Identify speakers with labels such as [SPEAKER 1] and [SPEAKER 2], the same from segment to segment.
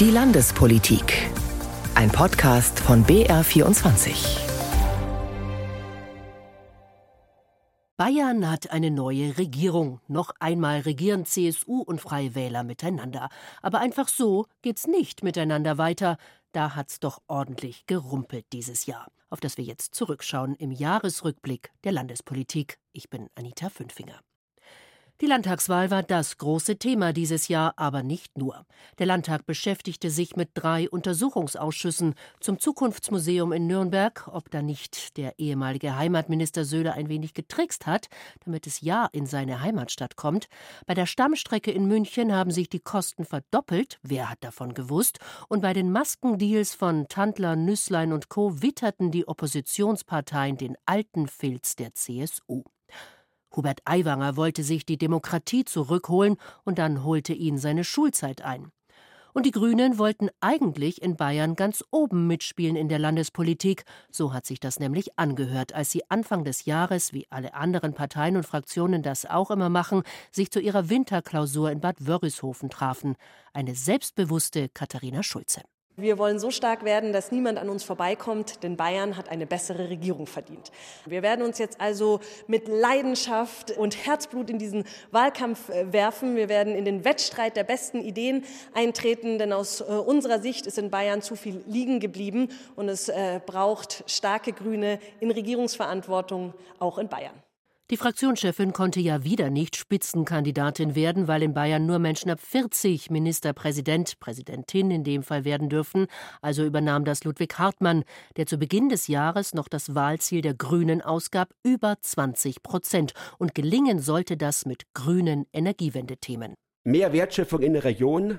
[SPEAKER 1] Die Landespolitik. Ein Podcast von BR24.
[SPEAKER 2] Bayern hat eine neue Regierung. Noch einmal regieren CSU und Freie Wähler miteinander. Aber einfach so geht's nicht miteinander weiter. Da hat's doch ordentlich gerumpelt dieses Jahr, auf das wir jetzt zurückschauen im Jahresrückblick der Landespolitik. Ich bin Anita Fünfinger. Die Landtagswahl war das große Thema dieses Jahr, aber nicht nur. Der Landtag beschäftigte sich mit drei Untersuchungsausschüssen zum Zukunftsmuseum in Nürnberg, ob da nicht der ehemalige Heimatminister Söder ein wenig getrickst hat, damit es ja in seine Heimatstadt kommt. Bei der Stammstrecke in München haben sich die Kosten verdoppelt, wer hat davon gewusst? Und bei den Maskendeals von Tandler, Nüsslein und Co. witterten die Oppositionsparteien den alten Filz der CSU. Hubert Aiwanger wollte sich die Demokratie zurückholen und dann holte ihn seine Schulzeit ein. Und die Grünen wollten eigentlich in Bayern ganz oben mitspielen in der Landespolitik. So hat sich das nämlich angehört, als sie Anfang des Jahres, wie alle anderen Parteien und Fraktionen das auch immer machen, sich zu ihrer Winterklausur in Bad Wörishofen trafen. Eine selbstbewusste Katharina Schulze.
[SPEAKER 3] Wir wollen so stark werden, dass niemand an uns vorbeikommt, denn Bayern hat eine bessere Regierung verdient. Wir werden uns jetzt also mit Leidenschaft und Herzblut in diesen Wahlkampf äh, werfen. Wir werden in den Wettstreit der besten Ideen eintreten, denn aus äh, unserer Sicht ist in Bayern zu viel liegen geblieben und es äh, braucht starke Grüne in Regierungsverantwortung auch in Bayern.
[SPEAKER 2] Die Fraktionschefin konnte ja wieder nicht Spitzenkandidatin werden, weil in Bayern nur Menschen ab 40 Ministerpräsident, Präsidentin in dem Fall werden dürfen. Also übernahm das Ludwig Hartmann, der zu Beginn des Jahres noch das Wahlziel der Grünen ausgab, über 20 Prozent. Und gelingen sollte das mit grünen Energiewendethemen.
[SPEAKER 4] Mehr Wertschöpfung in der Region,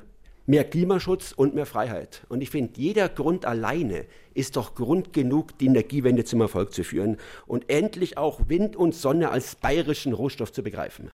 [SPEAKER 4] mehr Klimaschutz und mehr Freiheit. Und ich finde, jeder Grund alleine ist doch Grund genug, die Energiewende zum Erfolg zu führen und endlich auch Wind und Sonne als bayerischen Rohstoff zu begreifen.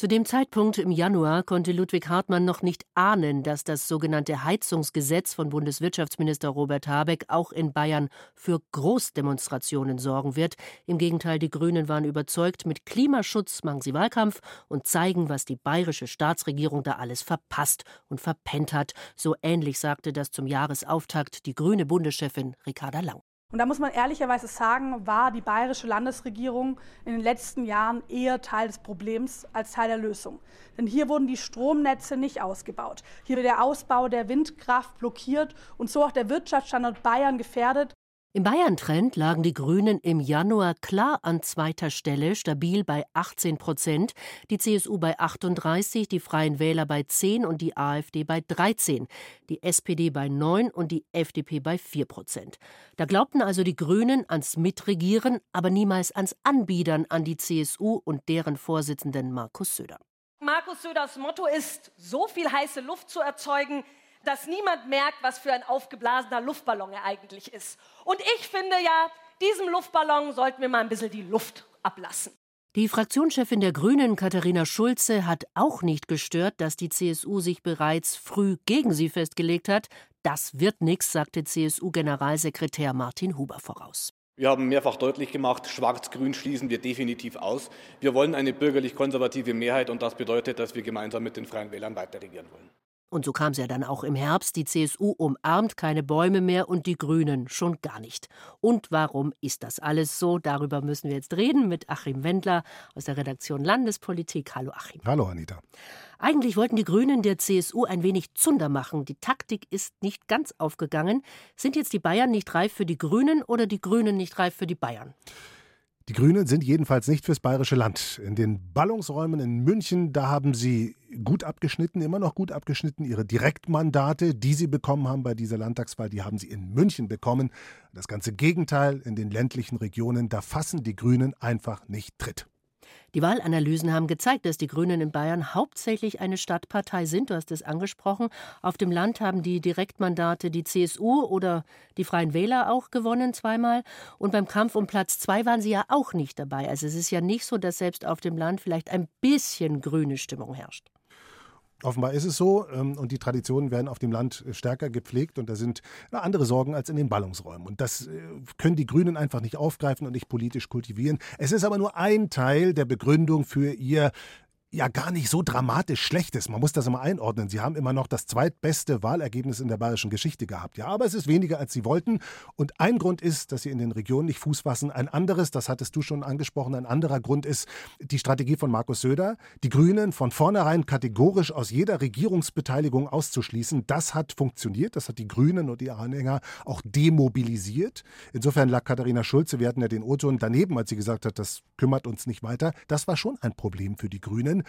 [SPEAKER 2] Zu dem Zeitpunkt im Januar konnte Ludwig Hartmann noch nicht ahnen, dass das sogenannte Heizungsgesetz von Bundeswirtschaftsminister Robert Habeck auch in Bayern für Großdemonstrationen sorgen wird. Im Gegenteil, die Grünen waren überzeugt, mit Klimaschutz machen sie Wahlkampf und zeigen, was die bayerische Staatsregierung da alles verpasst und verpennt hat. So ähnlich sagte das zum Jahresauftakt die grüne Bundeschefin Ricarda Lang.
[SPEAKER 5] Und da muss man ehrlicherweise sagen, war die bayerische Landesregierung in den letzten Jahren eher Teil des Problems als Teil der Lösung. Denn hier wurden die Stromnetze nicht ausgebaut. Hier wird der Ausbau der Windkraft blockiert und so auch der Wirtschaftsstandort Bayern gefährdet.
[SPEAKER 2] Im Bayern-Trend lagen die Grünen im Januar klar an zweiter Stelle, stabil bei 18 Prozent, die CSU bei 38, die Freien Wähler bei 10 und die AfD bei 13, die SPD bei 9 und die FDP bei 4 Prozent. Da glaubten also die Grünen ans Mitregieren, aber niemals ans Anbiedern an die CSU und deren Vorsitzenden Markus Söder.
[SPEAKER 6] Markus Söders Motto ist, so viel heiße Luft zu erzeugen, dass niemand merkt, was für ein aufgeblasener Luftballon er eigentlich ist. Und ich finde ja, diesem Luftballon sollten wir mal ein bisschen die Luft ablassen.
[SPEAKER 2] Die Fraktionschefin der Grünen, Katharina Schulze, hat auch nicht gestört, dass die CSU sich bereits früh gegen sie festgelegt hat. Das wird nichts, sagte CSU-Generalsekretär Martin Huber voraus.
[SPEAKER 7] Wir haben mehrfach deutlich gemacht, Schwarz-Grün schließen wir definitiv aus. Wir wollen eine bürgerlich-konservative Mehrheit und das bedeutet, dass wir gemeinsam mit den Freien Wählern weiter regieren wollen.
[SPEAKER 2] Und so kam es ja dann auch im Herbst. Die CSU umarmt keine Bäume mehr und die Grünen schon gar nicht. Und warum ist das alles so? Darüber müssen wir jetzt reden mit Achim Wendler aus der Redaktion Landespolitik. Hallo Achim.
[SPEAKER 8] Hallo Anita.
[SPEAKER 2] Eigentlich wollten die Grünen der CSU ein wenig Zunder machen. Die Taktik ist nicht ganz aufgegangen. Sind jetzt die Bayern nicht reif für die Grünen oder die Grünen nicht reif für die Bayern?
[SPEAKER 8] Die Grünen sind jedenfalls nicht fürs bayerische Land. In den Ballungsräumen in München, da haben sie gut abgeschnitten, immer noch gut abgeschnitten. Ihre Direktmandate, die sie bekommen haben bei dieser Landtagswahl, die haben sie in München bekommen. Das ganze Gegenteil in den ländlichen Regionen, da fassen die Grünen einfach nicht Tritt.
[SPEAKER 2] Die Wahlanalysen haben gezeigt, dass die Grünen in Bayern hauptsächlich eine Stadtpartei sind. Du hast es angesprochen. Auf dem Land haben die Direktmandate die CSU oder die Freien Wähler auch gewonnen zweimal. Und beim Kampf um Platz zwei waren sie ja auch nicht dabei. Also es ist ja nicht so, dass selbst auf dem Land vielleicht ein bisschen grüne Stimmung herrscht.
[SPEAKER 8] Offenbar ist es so ähm, und die Traditionen werden auf dem Land stärker gepflegt und da sind andere Sorgen als in den Ballungsräumen. Und das äh, können die Grünen einfach nicht aufgreifen und nicht politisch kultivieren. Es ist aber nur ein Teil der Begründung für ihr ja gar nicht so dramatisch schlecht ist. Man muss das immer einordnen. Sie haben immer noch das zweitbeste Wahlergebnis in der bayerischen Geschichte gehabt. Ja, aber es ist weniger, als sie wollten. Und ein Grund ist, dass sie in den Regionen nicht Fuß fassen. Ein anderes, das hattest du schon angesprochen, ein anderer Grund ist die Strategie von Markus Söder, die Grünen von vornherein kategorisch aus jeder Regierungsbeteiligung auszuschließen. Das hat funktioniert. Das hat die Grünen und ihre Anhänger auch demobilisiert. Insofern lag Katharina Schulze, wir hatten ja den O-Ton daneben, als sie gesagt hat, das kümmert uns nicht weiter. Das war schon ein Problem für die Grünen.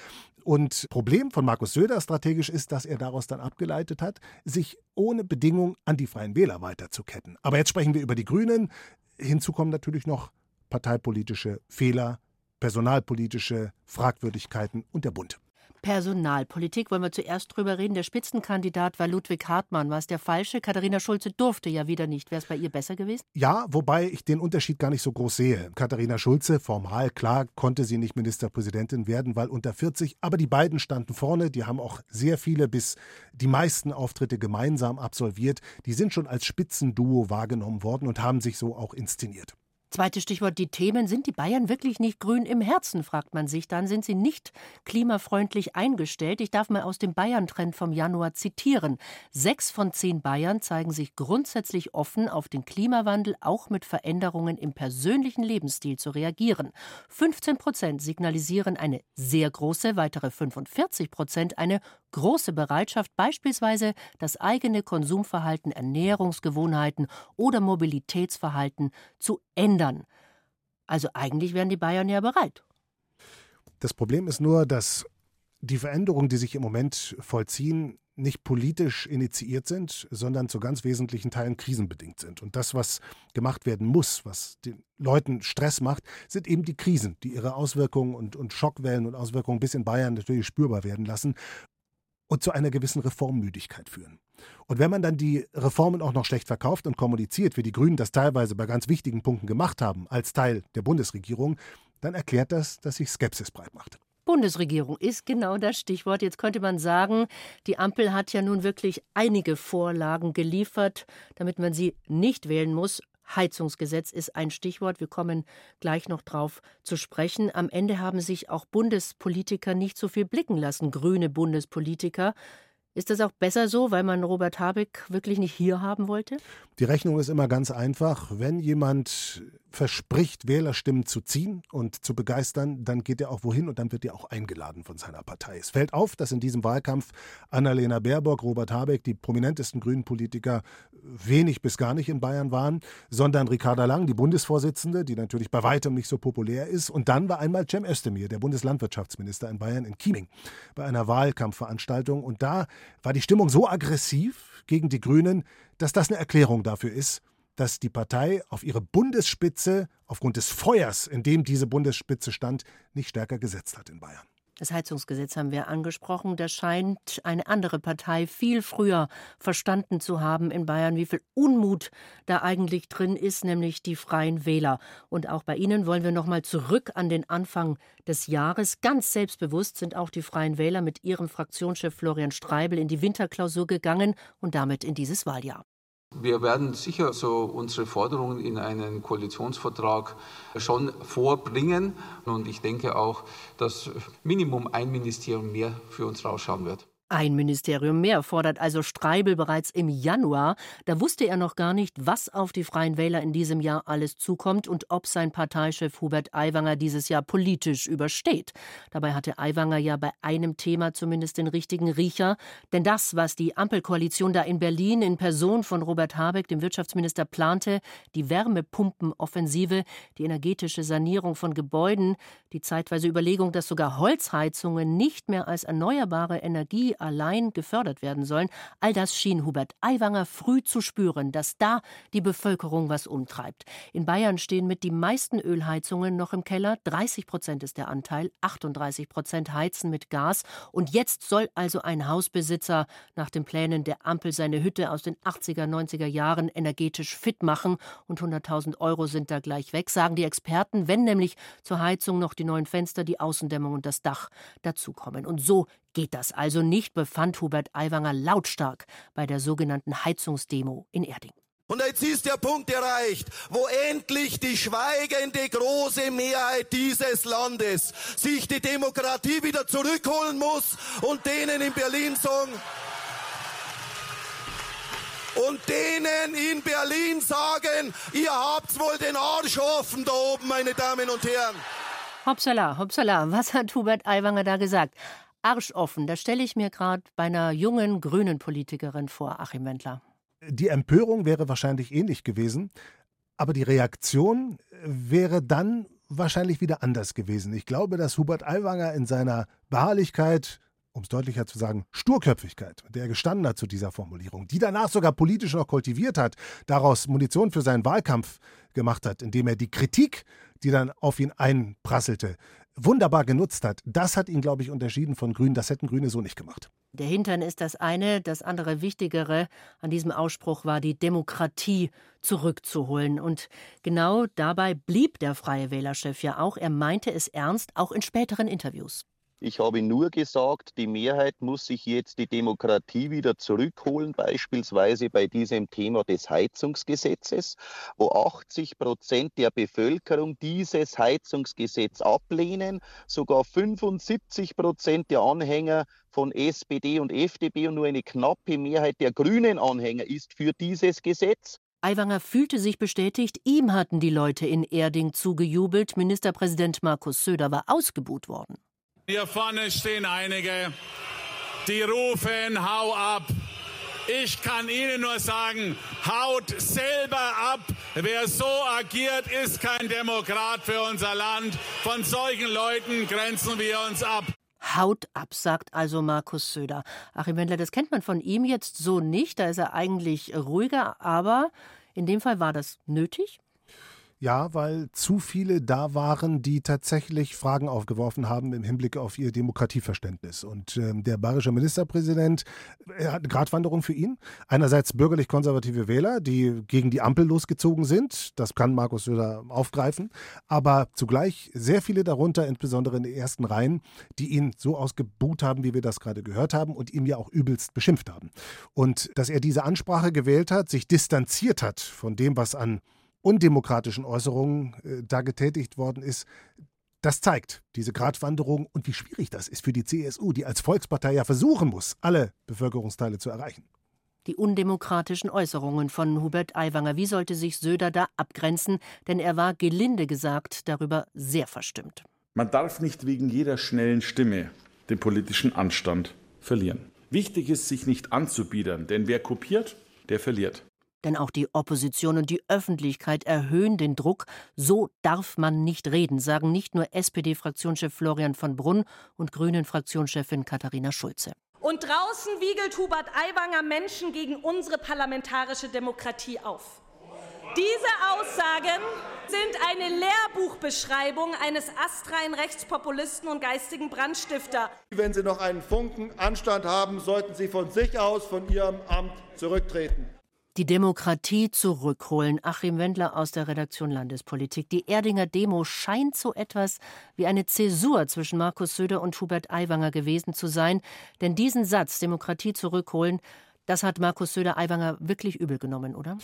[SPEAKER 8] Und Problem von Markus Söder strategisch ist, dass er daraus dann abgeleitet hat, sich ohne Bedingung an die Freien Wähler weiterzuketten. Aber jetzt sprechen wir über die Grünen. Hinzu kommen natürlich noch parteipolitische Fehler, personalpolitische Fragwürdigkeiten und der Bund.
[SPEAKER 2] Personalpolitik wollen wir zuerst drüber reden. Der Spitzenkandidat war Ludwig Hartmann. War es der falsche? Katharina Schulze durfte ja wieder nicht. Wäre es bei ihr besser gewesen?
[SPEAKER 8] Ja, wobei ich den Unterschied gar nicht so groß sehe. Katharina Schulze, formal, klar, konnte sie nicht Ministerpräsidentin werden, weil unter 40. Aber die beiden standen vorne. Die haben auch sehr viele bis die meisten Auftritte gemeinsam absolviert. Die sind schon als Spitzenduo wahrgenommen worden und haben sich so auch inszeniert.
[SPEAKER 2] Zweites Stichwort, die Themen. Sind die Bayern wirklich nicht grün im Herzen, fragt man sich. Dann sind sie nicht klimafreundlich eingestellt. Ich darf mal aus dem Bayern-Trend vom Januar zitieren. Sechs von zehn Bayern zeigen sich grundsätzlich offen, auf den Klimawandel auch mit Veränderungen im persönlichen Lebensstil zu reagieren. 15 Prozent signalisieren eine sehr große, weitere 45 Prozent eine große Bereitschaft, beispielsweise das eigene Konsumverhalten, Ernährungsgewohnheiten oder Mobilitätsverhalten zu ändern. Also eigentlich wären die Bayern ja bereit.
[SPEAKER 8] Das Problem ist nur, dass die Veränderungen, die sich im Moment vollziehen, nicht politisch initiiert sind, sondern zu ganz wesentlichen Teilen krisenbedingt sind. Und das, was gemacht werden muss, was den Leuten Stress macht, sind eben die Krisen, die ihre Auswirkungen und, und Schockwellen und Auswirkungen bis in Bayern natürlich spürbar werden lassen und zu einer gewissen Reformmüdigkeit führen. Und wenn man dann die Reformen auch noch schlecht verkauft und kommuniziert, wie die Grünen das teilweise bei ganz wichtigen Punkten gemacht haben, als Teil der Bundesregierung, dann erklärt das, dass sich Skepsis breit macht.
[SPEAKER 2] Bundesregierung ist genau das Stichwort. Jetzt könnte man sagen, die Ampel hat ja nun wirklich einige Vorlagen geliefert, damit man sie nicht wählen muss. Heizungsgesetz ist ein Stichwort. Wir kommen gleich noch drauf zu sprechen. Am Ende haben sich auch Bundespolitiker nicht so viel blicken lassen, grüne Bundespolitiker. Ist das auch besser so, weil man Robert Habeck wirklich nicht hier haben wollte?
[SPEAKER 8] Die Rechnung ist immer ganz einfach. Wenn jemand verspricht, Wählerstimmen zu ziehen und zu begeistern, dann geht er auch wohin und dann wird er auch eingeladen von seiner Partei. Es fällt auf, dass in diesem Wahlkampf Annalena Baerbock, Robert Habeck, die prominentesten grünen Politiker, wenig bis gar nicht in Bayern waren, sondern Ricarda Lang, die Bundesvorsitzende, die natürlich bei weitem nicht so populär ist. Und dann war einmal Cem Özdemir, der Bundeslandwirtschaftsminister in Bayern, in Chieming, bei einer Wahlkampfveranstaltung. Und da war die Stimmung so aggressiv gegen die Grünen, dass das eine Erklärung dafür ist, dass die Partei auf ihre Bundesspitze aufgrund des Feuers, in dem diese Bundesspitze stand, nicht stärker gesetzt hat in Bayern.
[SPEAKER 2] Das Heizungsgesetz haben wir angesprochen. Da scheint eine andere Partei viel früher verstanden zu haben in Bayern, wie viel Unmut da eigentlich drin ist, nämlich die Freien Wähler. Und auch bei Ihnen wollen wir noch mal zurück an den Anfang des Jahres. Ganz selbstbewusst sind auch die Freien Wähler mit ihrem Fraktionschef Florian Streibel in die Winterklausur gegangen und damit in dieses Wahljahr.
[SPEAKER 9] Wir werden sicher so unsere Forderungen in einen Koalitionsvertrag schon vorbringen. Und ich denke auch, dass Minimum ein Ministerium mehr für uns rausschauen wird.
[SPEAKER 2] Ein Ministerium mehr fordert also Streibel bereits im Januar. Da wusste er noch gar nicht, was auf die Freien Wähler in diesem Jahr alles zukommt und ob sein Parteichef Hubert Aiwanger dieses Jahr politisch übersteht. Dabei hatte Aiwanger ja bei einem Thema zumindest den richtigen Riecher. Denn das, was die Ampelkoalition da in Berlin in Person von Robert Habeck, dem Wirtschaftsminister, plante, die Wärmepumpenoffensive, die energetische Sanierung von Gebäuden, die zeitweise Überlegung, dass sogar Holzheizungen nicht mehr als erneuerbare Energie allein gefördert werden sollen. All das schien Hubert Aiwanger früh zu spüren, dass da die Bevölkerung was umtreibt. In Bayern stehen mit die meisten Ölheizungen noch im Keller. 30 Prozent ist der Anteil, 38 Prozent heizen mit Gas. Und jetzt soll also ein Hausbesitzer nach den Plänen der Ampel seine Hütte aus den 80er, 90er Jahren energetisch fit machen. Und 100.000 Euro sind da gleich weg, sagen die Experten, wenn nämlich zur Heizung noch die neuen Fenster, die Außendämmung und das Dach dazukommen. Und so Geht das also nicht, befand Hubert Aiwanger lautstark bei der sogenannten Heizungsdemo in Erding.
[SPEAKER 10] Und jetzt ist der Punkt erreicht, wo endlich die schweigende große Mehrheit dieses Landes sich die Demokratie wieder zurückholen muss und denen in Berlin sagen, und denen in Berlin sagen, ihr habt wohl den Arsch offen da oben, meine Damen und Herren.
[SPEAKER 2] Hopsala, hopsala, was hat Hubert Aiwanger da gesagt? Arschoffen, das stelle ich mir gerade bei einer jungen grünen Politikerin vor, Achim Wendler.
[SPEAKER 8] Die Empörung wäre wahrscheinlich ähnlich gewesen, aber die Reaktion wäre dann wahrscheinlich wieder anders gewesen. Ich glaube, dass Hubert Aiwanger in seiner Beharrlichkeit, um es deutlicher zu sagen, Sturköpfigkeit, der gestanden hat zu dieser Formulierung, die danach sogar politisch noch kultiviert hat, daraus Munition für seinen Wahlkampf gemacht hat, indem er die Kritik, die dann auf ihn einprasselte, wunderbar genutzt hat. Das hat ihn, glaube ich, unterschieden von Grünen. Das hätten Grüne so nicht gemacht.
[SPEAKER 2] Der Hintern ist das eine, das andere Wichtigere an diesem Ausspruch war, die Demokratie zurückzuholen. Und genau dabei blieb der Freie Wählerchef ja auch. Er meinte es ernst, auch in späteren Interviews.
[SPEAKER 11] Ich habe nur gesagt, die Mehrheit muss sich jetzt die Demokratie wieder zurückholen, beispielsweise bei diesem Thema des Heizungsgesetzes, wo 80 Prozent der Bevölkerung dieses Heizungsgesetz ablehnen, sogar 75 Prozent der Anhänger von SPD und FDP und nur eine knappe Mehrheit der grünen Anhänger ist für dieses Gesetz.
[SPEAKER 2] Aiwanger fühlte sich bestätigt, ihm hatten die Leute in Erding zugejubelt, Ministerpräsident Markus Söder war ausgebuht worden.
[SPEAKER 12] Hier vorne stehen einige, die rufen, hau ab. Ich kann Ihnen nur sagen, haut selber ab. Wer so agiert, ist kein Demokrat für unser Land. Von solchen Leuten grenzen wir uns ab.
[SPEAKER 2] Haut ab, sagt also Markus Söder. Achim Wendler, das kennt man von ihm jetzt so nicht. Da ist er eigentlich ruhiger, aber in dem Fall war das nötig?
[SPEAKER 8] Ja, weil zu viele da waren, die tatsächlich Fragen aufgeworfen haben im Hinblick auf ihr Demokratieverständnis. Und ähm, der bayerische Ministerpräsident er hat eine Gratwanderung für ihn. Einerseits bürgerlich-konservative Wähler, die gegen die Ampel losgezogen sind. Das kann Markus Söder aufgreifen. Aber zugleich sehr viele darunter, insbesondere in den ersten Reihen, die ihn so ausgebuht haben, wie wir das gerade gehört haben und ihm ja auch übelst beschimpft haben. Und dass er diese Ansprache gewählt hat, sich distanziert hat von dem, was an undemokratischen Äußerungen äh, da getätigt worden ist, das zeigt diese Gratwanderung und wie schwierig das ist für die CSU, die als Volkspartei ja versuchen muss, alle Bevölkerungsteile zu erreichen.
[SPEAKER 2] Die undemokratischen Äußerungen von Hubert Aiwanger, wie sollte sich Söder da abgrenzen? Denn er war gelinde gesagt darüber sehr verstimmt.
[SPEAKER 13] Man darf nicht wegen jeder schnellen Stimme den politischen Anstand verlieren. Wichtig ist, sich nicht anzubiedern, denn wer kopiert, der verliert.
[SPEAKER 2] Denn auch die Opposition und die Öffentlichkeit erhöhen den Druck. So darf man nicht reden, sagen nicht nur SPD-Fraktionschef Florian von Brunn und Grünen-Fraktionschefin Katharina Schulze.
[SPEAKER 6] Und draußen wiegelt Hubert Aiwanger Menschen gegen unsere parlamentarische Demokratie auf. Diese Aussagen sind eine Lehrbuchbeschreibung eines astreinen Rechtspopulisten und geistigen Brandstifter.
[SPEAKER 14] Wenn Sie noch einen Funken Anstand haben, sollten Sie von sich aus von Ihrem Amt zurücktreten.
[SPEAKER 2] Die Demokratie zurückholen. Achim Wendler aus der Redaktion Landespolitik. Die Erdinger Demo scheint so etwas wie eine Zäsur zwischen Markus Söder und Hubert Aiwanger gewesen zu sein. Denn diesen Satz, Demokratie zurückholen, das hat Markus Söder Aiwanger wirklich übel genommen, oder?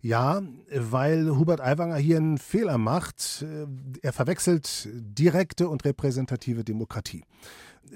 [SPEAKER 8] Ja, weil Hubert Aiwanger hier einen Fehler macht. Er verwechselt direkte und repräsentative Demokratie.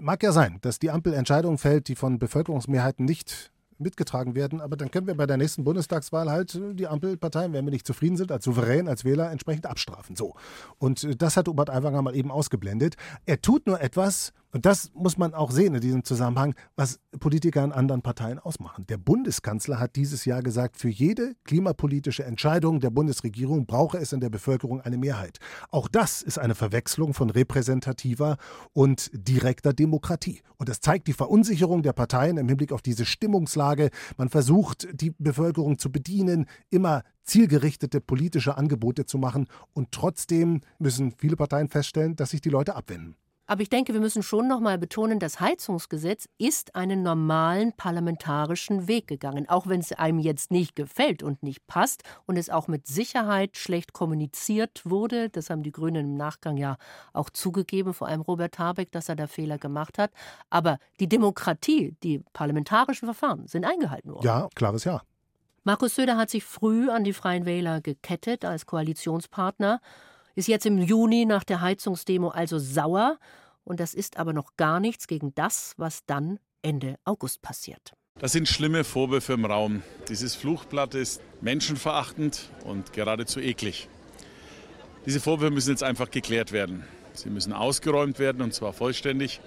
[SPEAKER 8] Mag ja sein, dass die Ampel Entscheidungen fällt, die von Bevölkerungsmehrheiten nicht mitgetragen werden. Aber dann können wir bei der nächsten Bundestagswahl halt äh, die Ampelparteien, wenn wir nicht zufrieden sind, als Souverän, als Wähler entsprechend abstrafen. So. Und äh, das hat Hubert Aiwanger mal eben ausgeblendet. Er tut nur etwas, und das muss man auch sehen in diesem Zusammenhang, was Politiker in anderen Parteien ausmachen. Der Bundeskanzler hat dieses Jahr gesagt, für jede klimapolitische Entscheidung der Bundesregierung brauche es in der Bevölkerung eine Mehrheit. Auch das ist eine Verwechslung von repräsentativer und direkter Demokratie. Und das zeigt die Verunsicherung der Parteien im Hinblick auf diese Stimmungslage. Man versucht, die Bevölkerung zu bedienen, immer zielgerichtete politische Angebote zu machen. Und trotzdem müssen viele Parteien feststellen, dass sich die Leute abwenden.
[SPEAKER 2] Aber ich denke, wir müssen schon noch mal betonen, das Heizungsgesetz ist einen normalen parlamentarischen Weg gegangen, auch wenn es einem jetzt nicht gefällt und nicht passt und es auch mit Sicherheit schlecht kommuniziert wurde. Das haben die Grünen im Nachgang ja auch zugegeben, vor allem Robert Habeck, dass er da Fehler gemacht hat. Aber die Demokratie, die parlamentarischen Verfahren sind eingehalten worden.
[SPEAKER 8] Ja, klares Ja.
[SPEAKER 2] Markus Söder hat sich früh an die Freien Wähler gekettet als Koalitionspartner, ist jetzt im Juni nach der Heizungsdemo also sauer. Und das ist aber noch gar nichts gegen das, was dann Ende August passiert.
[SPEAKER 13] Das sind schlimme Vorwürfe im Raum. Dieses Fluchblatt ist menschenverachtend und geradezu eklig. Diese Vorwürfe müssen jetzt einfach geklärt werden. Sie müssen ausgeräumt werden und zwar vollständig.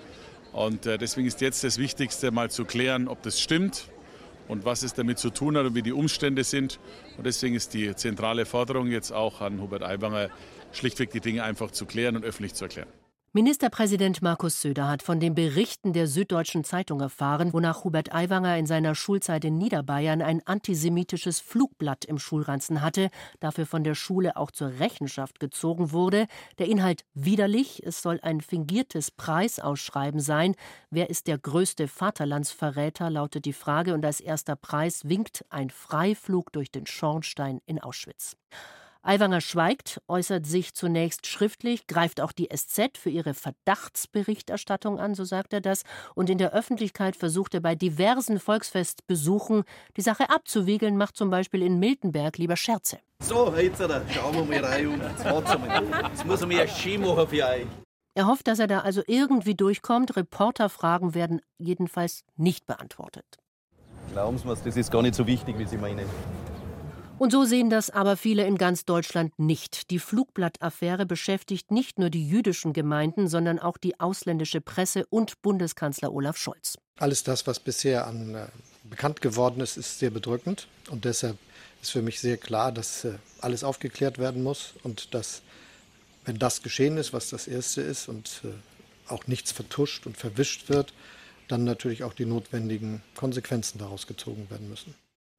[SPEAKER 13] Und äh, deswegen ist jetzt das Wichtigste, mal zu klären, ob das stimmt und was es damit zu tun hat und wie die Umstände sind. Und deswegen ist die zentrale Forderung jetzt auch an Hubert Aiwanger, schlichtweg die Dinge einfach zu klären und öffentlich zu erklären.
[SPEAKER 2] Ministerpräsident Markus Söder hat von den Berichten der Süddeutschen Zeitung erfahren, wonach Hubert Aiwanger in seiner Schulzeit in Niederbayern ein antisemitisches Flugblatt im Schulranzen hatte, dafür von der Schule auch zur Rechenschaft gezogen wurde. Der Inhalt widerlich, es soll ein fingiertes Preisausschreiben sein. Wer ist der größte Vaterlandsverräter, lautet die Frage, und als erster Preis winkt ein Freiflug durch den Schornstein in Auschwitz. Aiwanger schweigt, äußert sich zunächst schriftlich, greift auch die SZ für ihre Verdachtsberichterstattung an, so sagt er das, und in der Öffentlichkeit versucht er bei diversen Volksfestbesuchen die Sache abzuwiegeln, macht zum Beispiel in Miltenberg lieber Scherze.
[SPEAKER 15] So, jetzt schauen wir mal rein um. Jetzt muss er mir ein Ski machen für euch.
[SPEAKER 2] Er hofft, dass er da also irgendwie durchkommt. Reporterfragen werden jedenfalls nicht beantwortet.
[SPEAKER 15] Glauben Sie mir, das ist gar nicht so wichtig, wie Sie meinen.
[SPEAKER 2] Und so sehen das aber viele in ganz Deutschland nicht. Die Flugblattaffäre beschäftigt nicht nur die jüdischen Gemeinden, sondern auch die ausländische Presse und Bundeskanzler Olaf Scholz.
[SPEAKER 16] Alles das, was bisher an äh, bekannt geworden ist, ist sehr bedrückend. Und deshalb ist für mich sehr klar, dass äh, alles aufgeklärt werden muss und dass, wenn das geschehen ist, was das Erste ist und äh, auch nichts vertuscht und verwischt wird, dann natürlich auch die notwendigen Konsequenzen daraus gezogen werden müssen.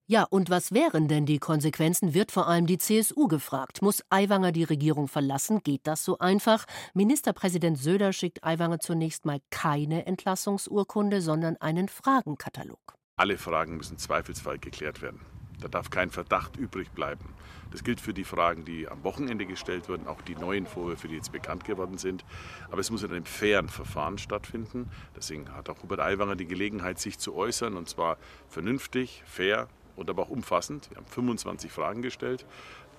[SPEAKER 2] Ja, und was wären denn die Konsequenzen, wird vor allem die CSU gefragt. Muss Aiwanger die Regierung verlassen? Geht das so einfach? Ministerpräsident Söder schickt Aiwanger zunächst mal keine Entlassungsurkunde, sondern einen Fragenkatalog.
[SPEAKER 13] Alle Fragen müssen zweifelsfrei geklärt werden. Da darf kein Verdacht übrig bleiben. Das gilt für die Fragen, die am Wochenende gestellt wurden, auch die neuen Vorwürfe, die jetzt bekannt geworden sind. Aber es muss in einem fairen Verfahren stattfinden. Deswegen hat auch Hubert Aiwanger die Gelegenheit, sich zu äußern, und zwar vernünftig, fair, und aber auch umfassend. Wir haben 25 Fragen gestellt.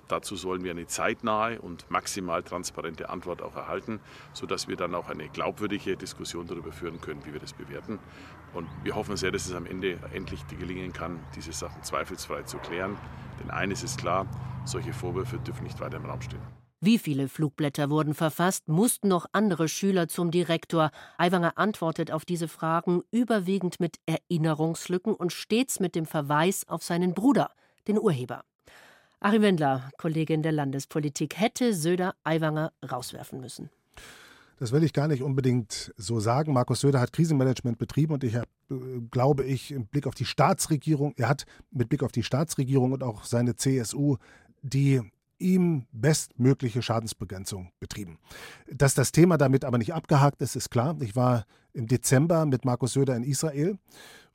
[SPEAKER 13] Dazu sollen wir eine zeitnahe und maximal transparente Antwort auch erhalten, sodass wir dann auch eine glaubwürdige Diskussion darüber führen können, wie wir das bewerten. Und wir hoffen sehr, dass es am Ende endlich gelingen kann, diese Sachen zweifelsfrei zu klären. Denn eines ist klar, solche Vorwürfe dürfen nicht weiter im Raum stehen.
[SPEAKER 2] Wie viele Flugblätter wurden verfasst? Mussten noch andere Schüler zum Direktor? Aiwanger antwortet auf diese Fragen überwiegend mit Erinnerungslücken und stets mit dem Verweis auf seinen Bruder, den Urheber. Achim Wendler, Kollegin der Landespolitik, hätte Söder Aiwanger rauswerfen müssen.
[SPEAKER 8] Das will ich gar nicht unbedingt so sagen. Markus Söder hat Krisenmanagement betrieben und ich habe, äh, glaube ich, im Blick auf die Staatsregierung, er hat mit Blick auf die Staatsregierung und auch seine CSU die ihm bestmögliche Schadensbegrenzung betrieben. Dass das Thema damit aber nicht abgehakt ist, ist klar. Ich war im Dezember mit Markus Söder in Israel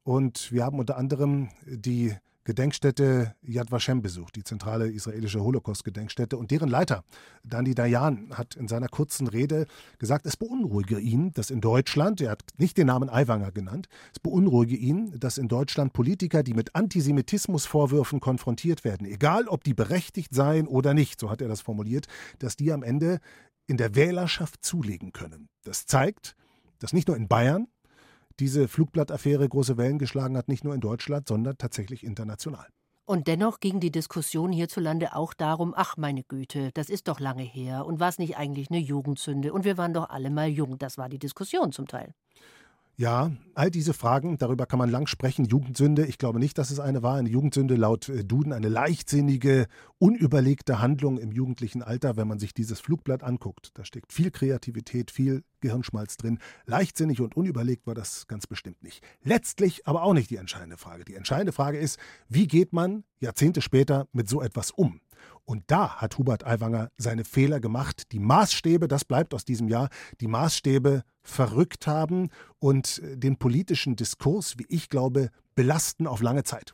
[SPEAKER 8] und wir haben unter anderem die Gedenkstätte Yad Vashem besucht, die zentrale israelische Holocaust-Gedenkstätte. Und deren Leiter, Dani Dayan, hat in seiner kurzen Rede gesagt, es beunruhige ihn, dass in Deutschland, er hat nicht den Namen Aiwanger genannt, es beunruhige ihn, dass in Deutschland Politiker, die mit Antisemitismusvorwürfen konfrontiert werden, egal ob die berechtigt seien oder nicht, so hat er das formuliert, dass die am Ende in der Wählerschaft zulegen können. Das zeigt, dass nicht nur in Bayern, diese Flugblattaffäre große Wellen geschlagen hat, nicht nur in Deutschland, sondern tatsächlich international.
[SPEAKER 2] Und dennoch ging die Diskussion hierzulande auch darum, ach meine Güte, das ist doch lange her und war es nicht eigentlich eine Jugendsünde und wir waren doch alle mal jung, das war die Diskussion zum Teil.
[SPEAKER 8] Ja, all diese Fragen, darüber kann man lang sprechen. Jugendsünde, ich glaube nicht, dass es eine war. Eine Jugendsünde laut äh, Duden, eine leichtsinnige, unüberlegte Handlung im jugendlichen Alter, wenn man sich dieses Flugblatt anguckt. Da steckt viel Kreativität, viel Gehirnschmalz drin. Leichtsinnig und unüberlegt war das ganz bestimmt nicht. Letztlich aber auch nicht die entscheidende Frage. Die entscheidende Frage ist, wie geht man Jahrzehnte später mit so etwas um? Und da hat Hubert Aiwanger seine Fehler gemacht. Die Maßstäbe, das bleibt aus diesem Jahr, die Maßstäbe verrückt haben und den politischen Diskurs, wie ich glaube, belasten auf lange Zeit.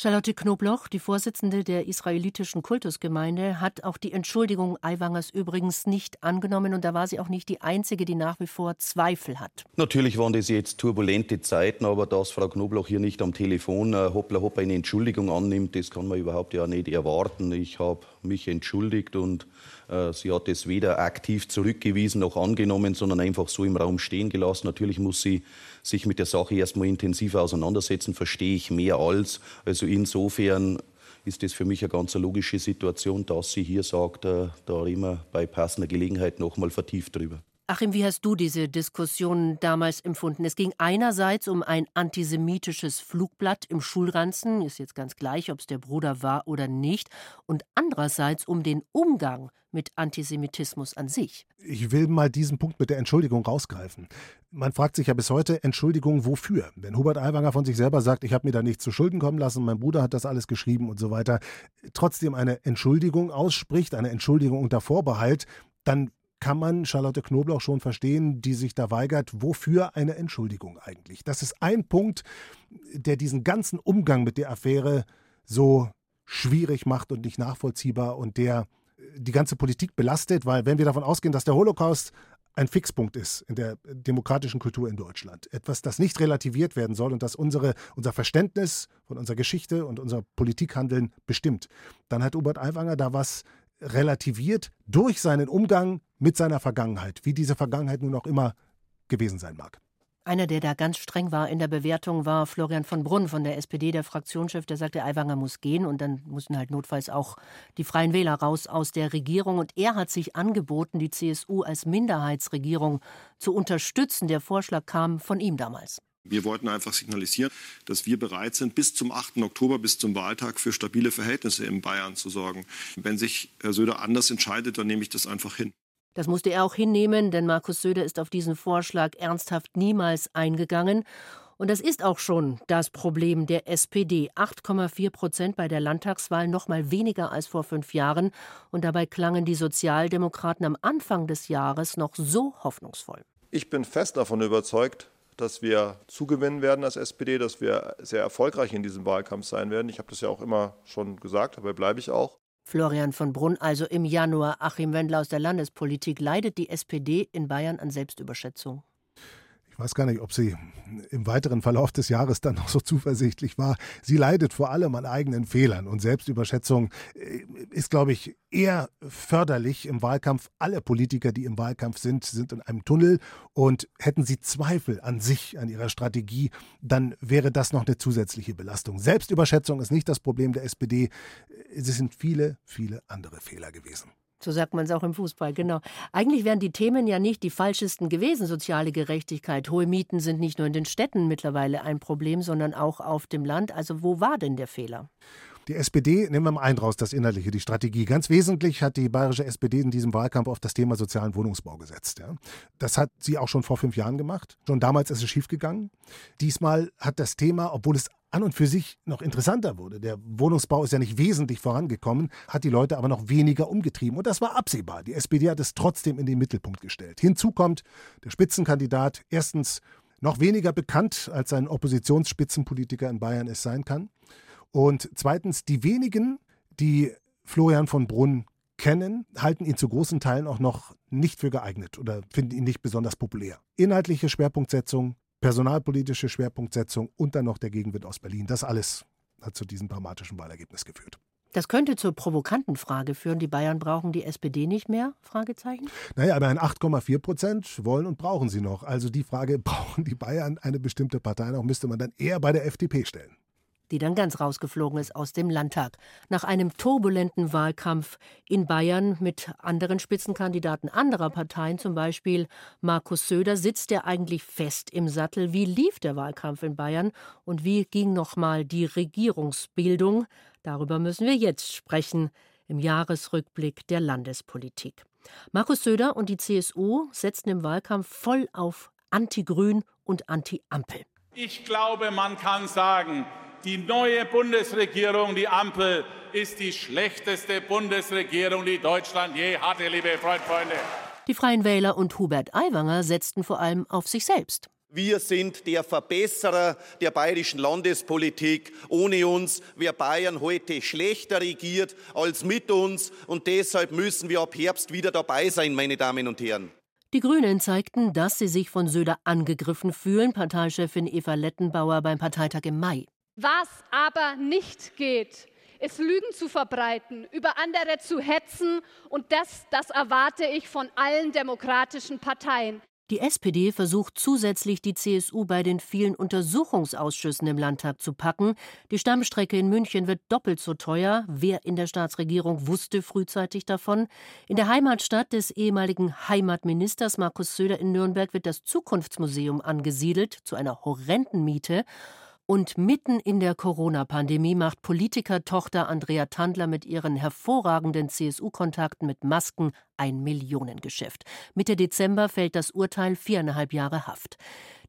[SPEAKER 2] Charlotte Knobloch, die Vorsitzende der israelitischen Kultusgemeinde, hat auch die Entschuldigung Aiwangers übrigens nicht angenommen und da war sie auch nicht die Einzige, die nach wie vor Zweifel hat.
[SPEAKER 17] Natürlich waren das jetzt turbulente Zeiten, aber dass Frau Knobloch hier nicht am Telefon äh, hoppla hopp eine Entschuldigung annimmt, das kann man überhaupt ja nicht erwarten. Ich habe mich entschuldigt und sie hat es weder aktiv zurückgewiesen noch angenommen, sondern einfach so im Raum stehen gelassen. Natürlich muss sie sich mit der Sache erstmal intensiver auseinandersetzen, verstehe ich mehr als. Also insofern ist das für mich eine ganz logische Situation, dass sie hier sagt, äh, da reden wir bei passender Gelegenheit noch mal vertieft drüber.
[SPEAKER 2] Achim, wie hast du diese Diskussion damals empfunden? Es ging einerseits um ein antisemitisches Flugblatt im Schulranzen, ist jetzt ganz gleich, ob es der Bruder war oder nicht, und andererseits um den Umgang mit Antisemitismus an sich.
[SPEAKER 8] Ich will mal diesen Punkt mit der Entschuldigung rausgreifen. Man fragt sich ja bis heute, Entschuldigung wofür? Wenn Hubert Aiwanger von sich selber sagt, ich habe mir da nichts zu Schulden kommen lassen, mein Bruder hat das alles geschrieben und so weiter, trotzdem eine Entschuldigung ausspricht, eine Entschuldigung unter Vorbehalt, dann kann man Charlotte Knoblauch schon verstehen, die sich da weigert. Wofür eine Entschuldigung eigentlich? Das ist ein Punkt, der diesen ganzen Umgang mit der Affäre so schwierig macht und nicht nachvollziehbar und der die ganze Politik belastet, weil wenn wir davon ausgehen, dass der Holocaust ein Fixpunkt ist in der demokratischen Kultur in Deutschland. Etwas, das nicht relativiert werden soll und das unsere, unser Verständnis von unserer Geschichte und unser Politikhandeln bestimmt. Dann hat Hubert Aiwanger da was relativiert durch seinen Umgang mit seiner Vergangenheit, wie diese Vergangenheit nun auch immer gewesen sein mag.
[SPEAKER 2] Einer, der da ganz streng war in der Bewertung, war Florian von Brunn von der SPD, der Fraktionschef. Der sagte, Aiwanger muss gehen und dann mussten halt notfalls auch die Freien Wähler raus aus der Regierung. Und er hat sich angeboten, die CSU als Minderheitsregierung zu unterstützen. Der Vorschlag kam von ihm damals.
[SPEAKER 18] Wir wollten einfach signalisieren, dass wir bereit sind, bis zum 8. Oktober, bis zum Wahltag für stabile Verhältnisse in Bayern zu sorgen. Wenn sich Herr Söder anders entscheidet, dann nehme ich das einfach hin.
[SPEAKER 2] Das musste er auch hinnehmen, denn Markus Söder ist auf diesen Vorschlag ernsthaft niemals eingegangen. Und das ist auch schon das Problem der SPD. 8,4 Prozent bei der Landtagswahl, noch mal weniger als vor fünf Jahren. Und dabei klangen die Sozialdemokraten am Anfang des Jahres noch so hoffnungsvoll.
[SPEAKER 19] Ich bin fest davon überzeugt, dass wir zugewinnen werden als SPD, dass wir sehr erfolgreich in diesem Wahlkampf sein werden. Ich habe das ja auch immer schon gesagt, dabei bleibe ich auch.
[SPEAKER 2] Florian von Brunn also im Januar. Achim Wendler aus der Landespolitik. Leidet die SPD in Bayern an Selbstüberschätzung?
[SPEAKER 8] Ich weiß gar nicht, ob sie im weiteren Verlauf des Jahres dann noch so zuversichtlich war. Sie leidet vor allem an eigenen Fehlern und Selbstüberschätzung äh, ist, glaube ich, eher förderlich im Wahlkampf. Alle Politiker, die im Wahlkampf sind, sind in einem Tunnel und hätten sie Zweifel an sich, an ihrer Strategie, dann wäre das noch eine zusätzliche Belastung. Selbstüberschätzung ist nicht das Problem der SPD. Es sind viele, viele andere Fehler gewesen.
[SPEAKER 2] So sagt man es auch im Fußball, genau. Eigentlich wären die Themen ja nicht die falschesten gewesen. Soziale Gerechtigkeit, hohe Mieten sind nicht nur in den Städten mittlerweile ein Problem, sondern auch auf dem Land. Also wo war denn der Fehler?
[SPEAKER 8] Die SPD, nehmen wir mal ein raus, das Innerliche, die Strategie. Ganz wesentlich hat die bayerische SPD in diesem Wahlkampf auf das Thema sozialen Wohnungsbau gesetzt. Ja. Das hat sie auch schon vor fünf Jahren gemacht. Schon damals ist es schiefgegangen. Diesmal hat das Thema, obwohl es an und für sich noch interessanter wurde. Der Wohnungsbau ist ja nicht wesentlich vorangekommen, hat die Leute aber noch weniger umgetrieben. Und das war absehbar. Die SPD hat es trotzdem in den Mittelpunkt gestellt. Hinzu kommt der Spitzenkandidat, erstens noch weniger bekannt, als ein Oppositionsspitzenpolitiker in Bayern es sein kann. Und zweitens, die wenigen, die Florian von Brunn kennen, halten ihn zu großen Teilen auch noch nicht für geeignet oder finden ihn nicht besonders populär. Inhaltliche Schwerpunktsetzung, personalpolitische Schwerpunktsetzung und dann noch der Gegenwind aus Berlin. Das alles hat zu diesem dramatischen Wahlergebnis geführt.
[SPEAKER 2] Das könnte zur provokanten Frage führen, die Bayern brauchen die SPD nicht mehr? Fragezeichen.
[SPEAKER 8] Naja, aber ein 8,4 Prozent wollen und brauchen sie noch. Also die Frage, brauchen die Bayern eine bestimmte Partei noch, müsste man dann eher bei der FDP stellen
[SPEAKER 2] die dann ganz rausgeflogen ist aus dem Landtag. Nach einem turbulenten Wahlkampf in Bayern mit anderen Spitzenkandidaten anderer Parteien, zum Beispiel Markus Söder, sitzt er eigentlich fest im Sattel. Wie lief der Wahlkampf in Bayern und wie ging nochmal die Regierungsbildung? Darüber müssen wir jetzt sprechen im Jahresrückblick der Landespolitik. Markus Söder und die CSU setzten im Wahlkampf voll auf Anti-Grün und Anti-Ampel.
[SPEAKER 12] Ich glaube, man kann sagen, die neue Bundesregierung, die Ampel, ist die schlechteste Bundesregierung, die Deutschland je hatte, liebe Freund, Freunde.
[SPEAKER 2] Die Freien Wähler und Hubert Aiwanger setzten vor allem auf sich selbst.
[SPEAKER 20] Wir sind der Verbesserer der bayerischen Landespolitik. Ohne uns wäre Bayern heute schlechter regiert als mit uns. Und deshalb müssen wir ab Herbst wieder dabei sein, meine Damen und Herren.
[SPEAKER 2] Die Grünen zeigten, dass sie sich von Söder angegriffen fühlen, Parteichefin Eva Lettenbauer beim Parteitag im Mai.
[SPEAKER 21] Was aber nicht geht, ist Lügen zu verbreiten, über andere zu hetzen und das, das erwarte ich von allen demokratischen Parteien.
[SPEAKER 2] Die SPD versucht zusätzlich, die CSU bei den vielen Untersuchungsausschüssen im Landtag zu packen. Die Stammstrecke in München wird doppelt so teuer. Wer in der Staatsregierung wusste frühzeitig davon? In der Heimatstadt des ehemaligen Heimatministers Markus Söder in Nürnberg wird das Zukunftsmuseum angesiedelt zu einer horrenden Miete. Und mitten in der Corona-Pandemie macht Politikertochter Andrea Tandler mit ihren hervorragenden CSU-Kontakten mit Masken ein Millionengeschäft. Mitte Dezember fällt das Urteil viereinhalb Jahre Haft.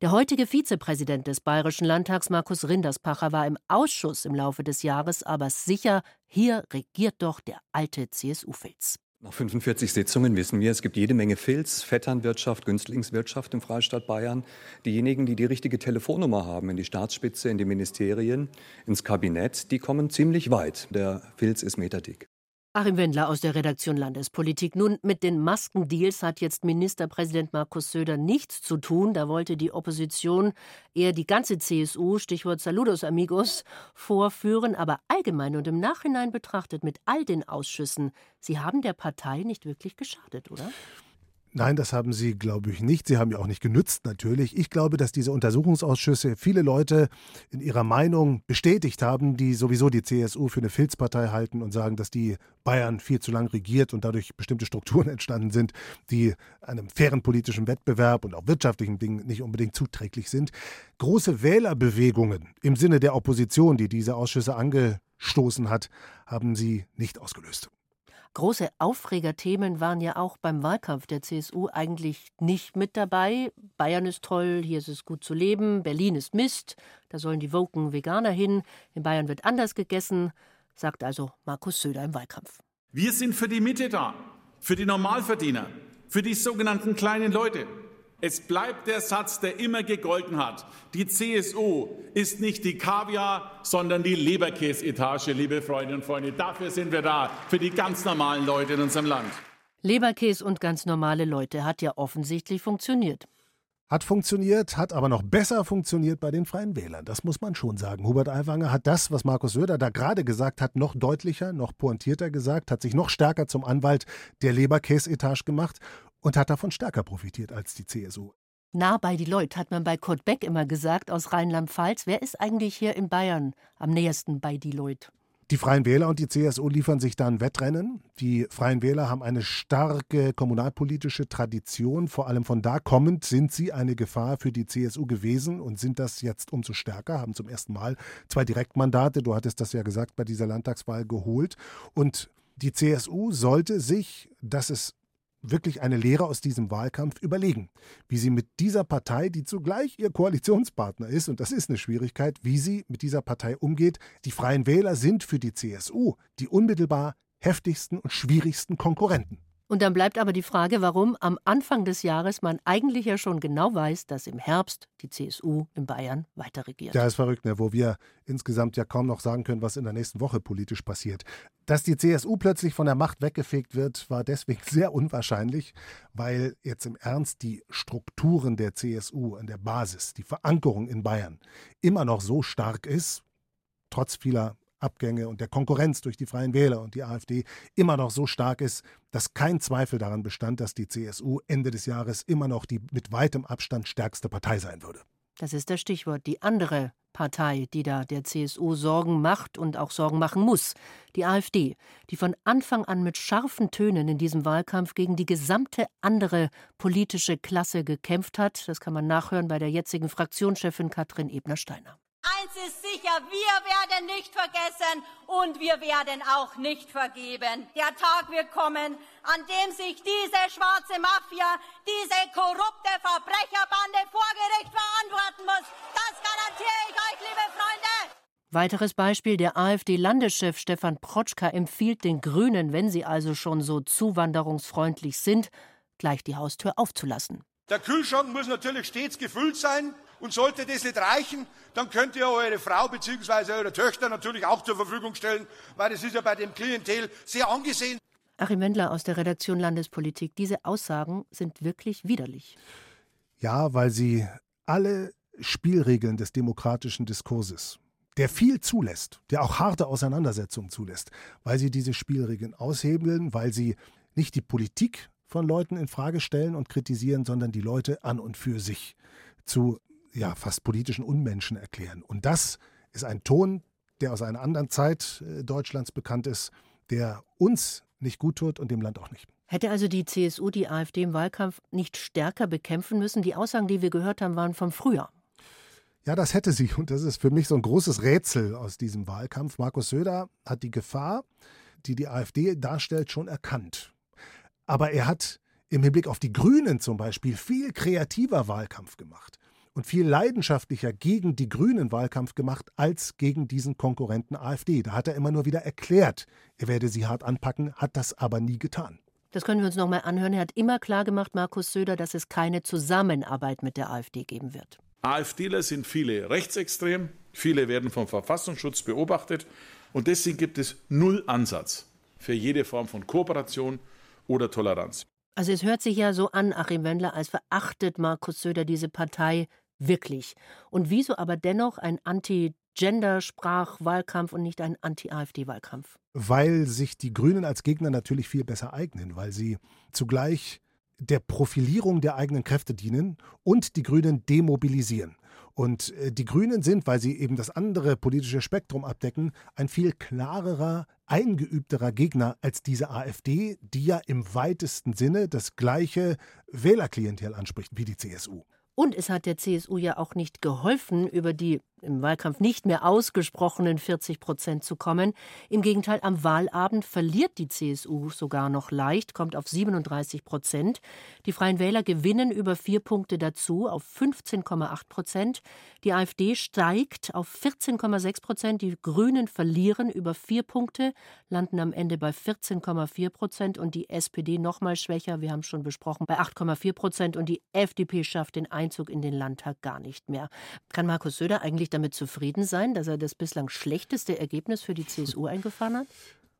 [SPEAKER 2] Der heutige Vizepräsident des Bayerischen Landtags, Markus Rinderspacher, war im Ausschuss im Laufe des Jahres aber sicher, hier regiert doch der alte CSU-Filz.
[SPEAKER 22] Nach 45 Sitzungen wissen wir, es gibt jede Menge Filz, Vetternwirtschaft, Günstlingswirtschaft im Freistaat Bayern. Diejenigen, die die richtige Telefonnummer haben in die Staatsspitze, in die Ministerien, ins Kabinett, die kommen ziemlich weit. Der Filz ist meterdick.
[SPEAKER 2] Achim Wendler aus der Redaktion Landespolitik. Nun, mit den Maskendeals hat jetzt Ministerpräsident Markus Söder nichts zu tun. Da wollte die Opposition eher die ganze CSU, Stichwort Saludos Amigos, vorführen. Aber allgemein und im Nachhinein betrachtet mit all den Ausschüssen, sie haben der Partei nicht wirklich geschadet, oder?
[SPEAKER 8] Nein, das haben sie, glaube ich, nicht. Sie haben ja auch nicht genützt, natürlich. Ich glaube, dass diese Untersuchungsausschüsse viele Leute in ihrer Meinung bestätigt haben, die sowieso die CSU für eine Filzpartei halten und sagen, dass die Bayern viel zu lang regiert und dadurch bestimmte Strukturen entstanden sind, die einem fairen politischen Wettbewerb und auch wirtschaftlichen Dingen nicht unbedingt zuträglich sind. Große Wählerbewegungen im Sinne der Opposition, die diese Ausschüsse angestoßen hat, haben sie nicht ausgelöst.
[SPEAKER 2] Große Aufregerthemen waren ja auch beim Wahlkampf der CSU eigentlich nicht mit dabei. Bayern ist toll, hier ist es gut zu leben, Berlin ist Mist, da sollen die woken Veganer hin, in Bayern wird anders gegessen, sagt also Markus Söder im Wahlkampf.
[SPEAKER 12] Wir sind für die Mitte da, für die Normalverdiener, für die sogenannten kleinen Leute. Es bleibt der Satz, der immer gegolten hat. Die CSU ist nicht die Kaviar, sondern die Leberkäsetage, liebe Freundinnen und Freunde. Dafür sind wir da, für die ganz normalen Leute in unserem Land.
[SPEAKER 2] Leberkäse und ganz normale Leute hat ja offensichtlich funktioniert.
[SPEAKER 8] Hat funktioniert, hat aber noch besser funktioniert bei den Freien Wählern. Das muss man schon sagen. Hubert Aiwanger hat das, was Markus Söder da gerade gesagt hat, noch deutlicher, noch pointierter gesagt, hat sich noch stärker zum Anwalt der Leberkäse-Etage gemacht und hat davon stärker profitiert als die CSU.
[SPEAKER 2] Nah bei die Leute hat man bei Kurt Beck immer gesagt aus Rheinland-Pfalz. Wer ist eigentlich hier in Bayern am nähersten bei die Leute?
[SPEAKER 8] Die Freien Wähler und die CSU liefern sich da ein Wettrennen. Die Freien Wähler haben eine starke kommunalpolitische Tradition. Vor allem von da kommend sind sie eine Gefahr für die CSU gewesen und sind das jetzt umso stärker, haben zum ersten Mal zwei Direktmandate, du hattest das ja gesagt, bei dieser Landtagswahl geholt. Und die CSU sollte sich, dass es wirklich eine Lehre aus diesem Wahlkampf überlegen, wie sie mit dieser Partei, die zugleich ihr Koalitionspartner ist, und das ist eine Schwierigkeit, wie sie mit dieser Partei umgeht. Die Freien Wähler sind für die CSU die unmittelbar heftigsten und schwierigsten Konkurrenten.
[SPEAKER 2] Und dann bleibt aber die Frage, warum am Anfang des Jahres man eigentlich ja schon genau weiß, dass im Herbst die CSU in Bayern weiter regiert.
[SPEAKER 8] Ja, ist verrückt, ne? wo wir insgesamt ja kaum noch sagen können, was in der nächsten Woche politisch passiert. Dass die CSU plötzlich von der Macht weggefegt wird, war deswegen sehr unwahrscheinlich, weil jetzt im Ernst die Strukturen der CSU an der Basis, die Verankerung in Bayern immer noch so stark ist, trotz vieler Abgänge und der Konkurrenz durch die Freien Wähler und die AfD immer noch so stark ist, dass kein Zweifel daran bestand, dass die CSU Ende des Jahres immer noch die mit weitem Abstand stärkste Partei sein würde.
[SPEAKER 2] Das ist das Stichwort. Die andere Partei, die da der CSU Sorgen macht und auch Sorgen machen muss, die AfD, die von Anfang an mit scharfen Tönen in diesem Wahlkampf gegen die gesamte andere politische Klasse gekämpft hat. Das kann man nachhören bei der jetzigen Fraktionschefin Katrin Ebner-Steiner.
[SPEAKER 23] Eins ist sicher, wir werden nicht vergessen und wir werden auch nicht vergeben. Der Tag wird kommen, an dem sich diese schwarze Mafia, diese korrupte Verbrecherbande vor Gericht verantworten muss. Das garantiere ich euch, liebe Freunde.
[SPEAKER 2] Weiteres Beispiel, der AfD-Landeschef Stefan Protschka empfiehlt den Grünen, wenn sie also schon so zuwanderungsfreundlich sind, gleich die Haustür aufzulassen.
[SPEAKER 24] Der Kühlschrank muss natürlich stets gefüllt sein. Und sollte das nicht reichen, dann könnt ihr eure Frau bzw. eure Töchter natürlich auch zur Verfügung stellen, weil das ist ja bei dem Klientel sehr angesehen.
[SPEAKER 2] Achim Wendler aus der Redaktion Landespolitik. Diese Aussagen sind wirklich widerlich.
[SPEAKER 8] Ja, weil sie alle Spielregeln des demokratischen Diskurses, der viel zulässt, der auch harte Auseinandersetzungen zulässt, weil sie diese Spielregeln aushebeln, weil sie nicht die Politik von Leuten in Frage stellen und kritisieren, sondern die Leute an und für sich zu ja fast politischen Unmenschen erklären. Und das ist ein Ton, der aus einer anderen Zeit äh, Deutschlands bekannt ist, der uns nicht gut tut und dem Land auch nicht.
[SPEAKER 2] Hätte also die CSU die AfD im Wahlkampf nicht stärker bekämpfen müssen? Die Aussagen, die wir gehört haben, waren vom Frühjahr.
[SPEAKER 8] Ja, das hätte sie. Und das ist für mich so ein großes Rätsel aus diesem Wahlkampf. Markus Söder hat die Gefahr, die die AfD darstellt, schon erkannt. Aber er hat im Hinblick auf die Grünen zum Beispiel viel kreativer Wahlkampf gemacht und viel leidenschaftlicher gegen die Grünen Wahlkampf gemacht als gegen diesen Konkurrenten AfD. Da hat er immer nur wieder erklärt, er werde sie hart anpacken, hat das aber nie getan.
[SPEAKER 2] Das können wir uns noch mal anhören. Er hat immer klar gemacht, Markus Söder, dass es keine Zusammenarbeit mit der AfD geben wird.
[SPEAKER 13] AfDler sind viele rechtsextrem, viele werden vom Verfassungsschutz beobachtet und deswegen gibt es null Ansatz für jede Form von Kooperation oder Toleranz.
[SPEAKER 2] Also es hört sich ja so an, Achim Wendler, als verachtet Markus Söder diese Partei wirklich. Und wieso aber dennoch ein Anti-Gender-Sprach-Wahlkampf und nicht ein Anti-AfD-Wahlkampf?
[SPEAKER 8] Weil sich die Grünen als Gegner natürlich viel besser eignen, weil sie zugleich der Profilierung der eigenen Kräfte dienen und die Grünen demobilisieren. Und äh, die Grünen sind, weil sie eben das andere politische Spektrum abdecken, ein viel klarerer, eingeübterer Gegner als diese AfD, die ja im weitesten Sinne das gleiche Wählerklientel anspricht wie die CSU.
[SPEAKER 2] Und es hat der CSU ja auch nicht geholfen, über die im Wahlkampf nicht mehr ausgesprochenen 40 Prozent zu kommen. Im Gegenteil, am Wahlabend verliert die CSU sogar noch leicht, kommt auf 37 Prozent. Die Freien Wähler gewinnen über vier Punkte dazu auf 15,8 Prozent. Die AfD steigt auf 14,6 Prozent. Die Grünen verlieren über vier Punkte, landen am Ende bei 14,4 Prozent und die SPD noch mal schwächer, wir haben schon besprochen, bei 8,4 Prozent und die FDP schafft den Einzug in den Landtag gar nicht mehr. Kann Markus Söder eigentlich damit zufrieden sein, dass er das bislang schlechteste Ergebnis für die CSU eingefahren hat?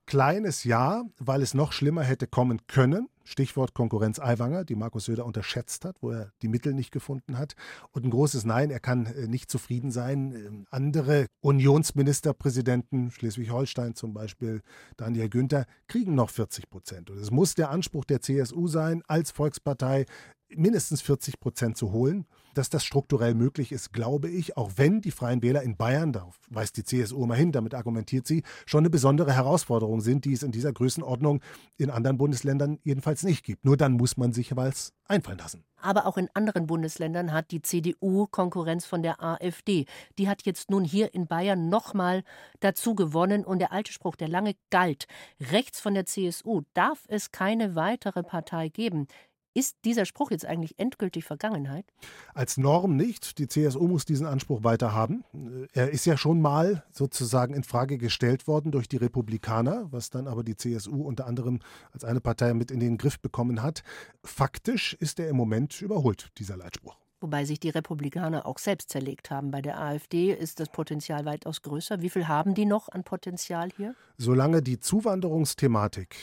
[SPEAKER 8] Kleines Ja, weil es noch schlimmer hätte kommen können. Stichwort Konkurrenz Aiwanger, die Markus Söder unterschätzt hat, wo er die Mittel nicht gefunden hat. Und ein großes Nein, er kann äh, nicht zufrieden sein. Ähm, andere Unionsministerpräsidenten, Schleswig-Holstein zum Beispiel, Daniel Günther, kriegen noch 40 Prozent. Und es muss der Anspruch der CSU sein, als Volkspartei mindestens 40 Prozent zu holen. Dass das strukturell möglich ist, glaube ich, auch wenn die Freien Wähler in Bayern, darauf weist die CSU immer hin, damit argumentiert sie, schon eine besondere Herausforderung sind, die es in dieser Größenordnung in anderen Bundesländern jedenfalls nicht gibt. Nur dann muss man sich was einfallen lassen.
[SPEAKER 2] Aber auch in anderen Bundesländern hat die CDU Konkurrenz von der AfD. Die hat jetzt nun hier in Bayern nochmal dazu gewonnen. Und der alte Spruch, der lange galt, rechts von der CSU darf es keine weitere Partei geben. Ist dieser Spruch jetzt eigentlich endgültig Vergangenheit?
[SPEAKER 8] Als Norm nicht. Die CSU muss diesen Anspruch weiter haben. Er ist ja schon mal sozusagen in Frage gestellt worden durch die Republikaner, was dann aber die CSU unter anderem als eine Partei mit in den Griff bekommen hat. Faktisch ist er im Moment überholt, dieser Leitspruch.
[SPEAKER 2] Wobei sich die Republikaner auch selbst zerlegt haben. Bei der AfD ist das Potenzial weitaus größer. Wie viel haben die noch an Potenzial hier?
[SPEAKER 8] Solange die Zuwanderungsthematik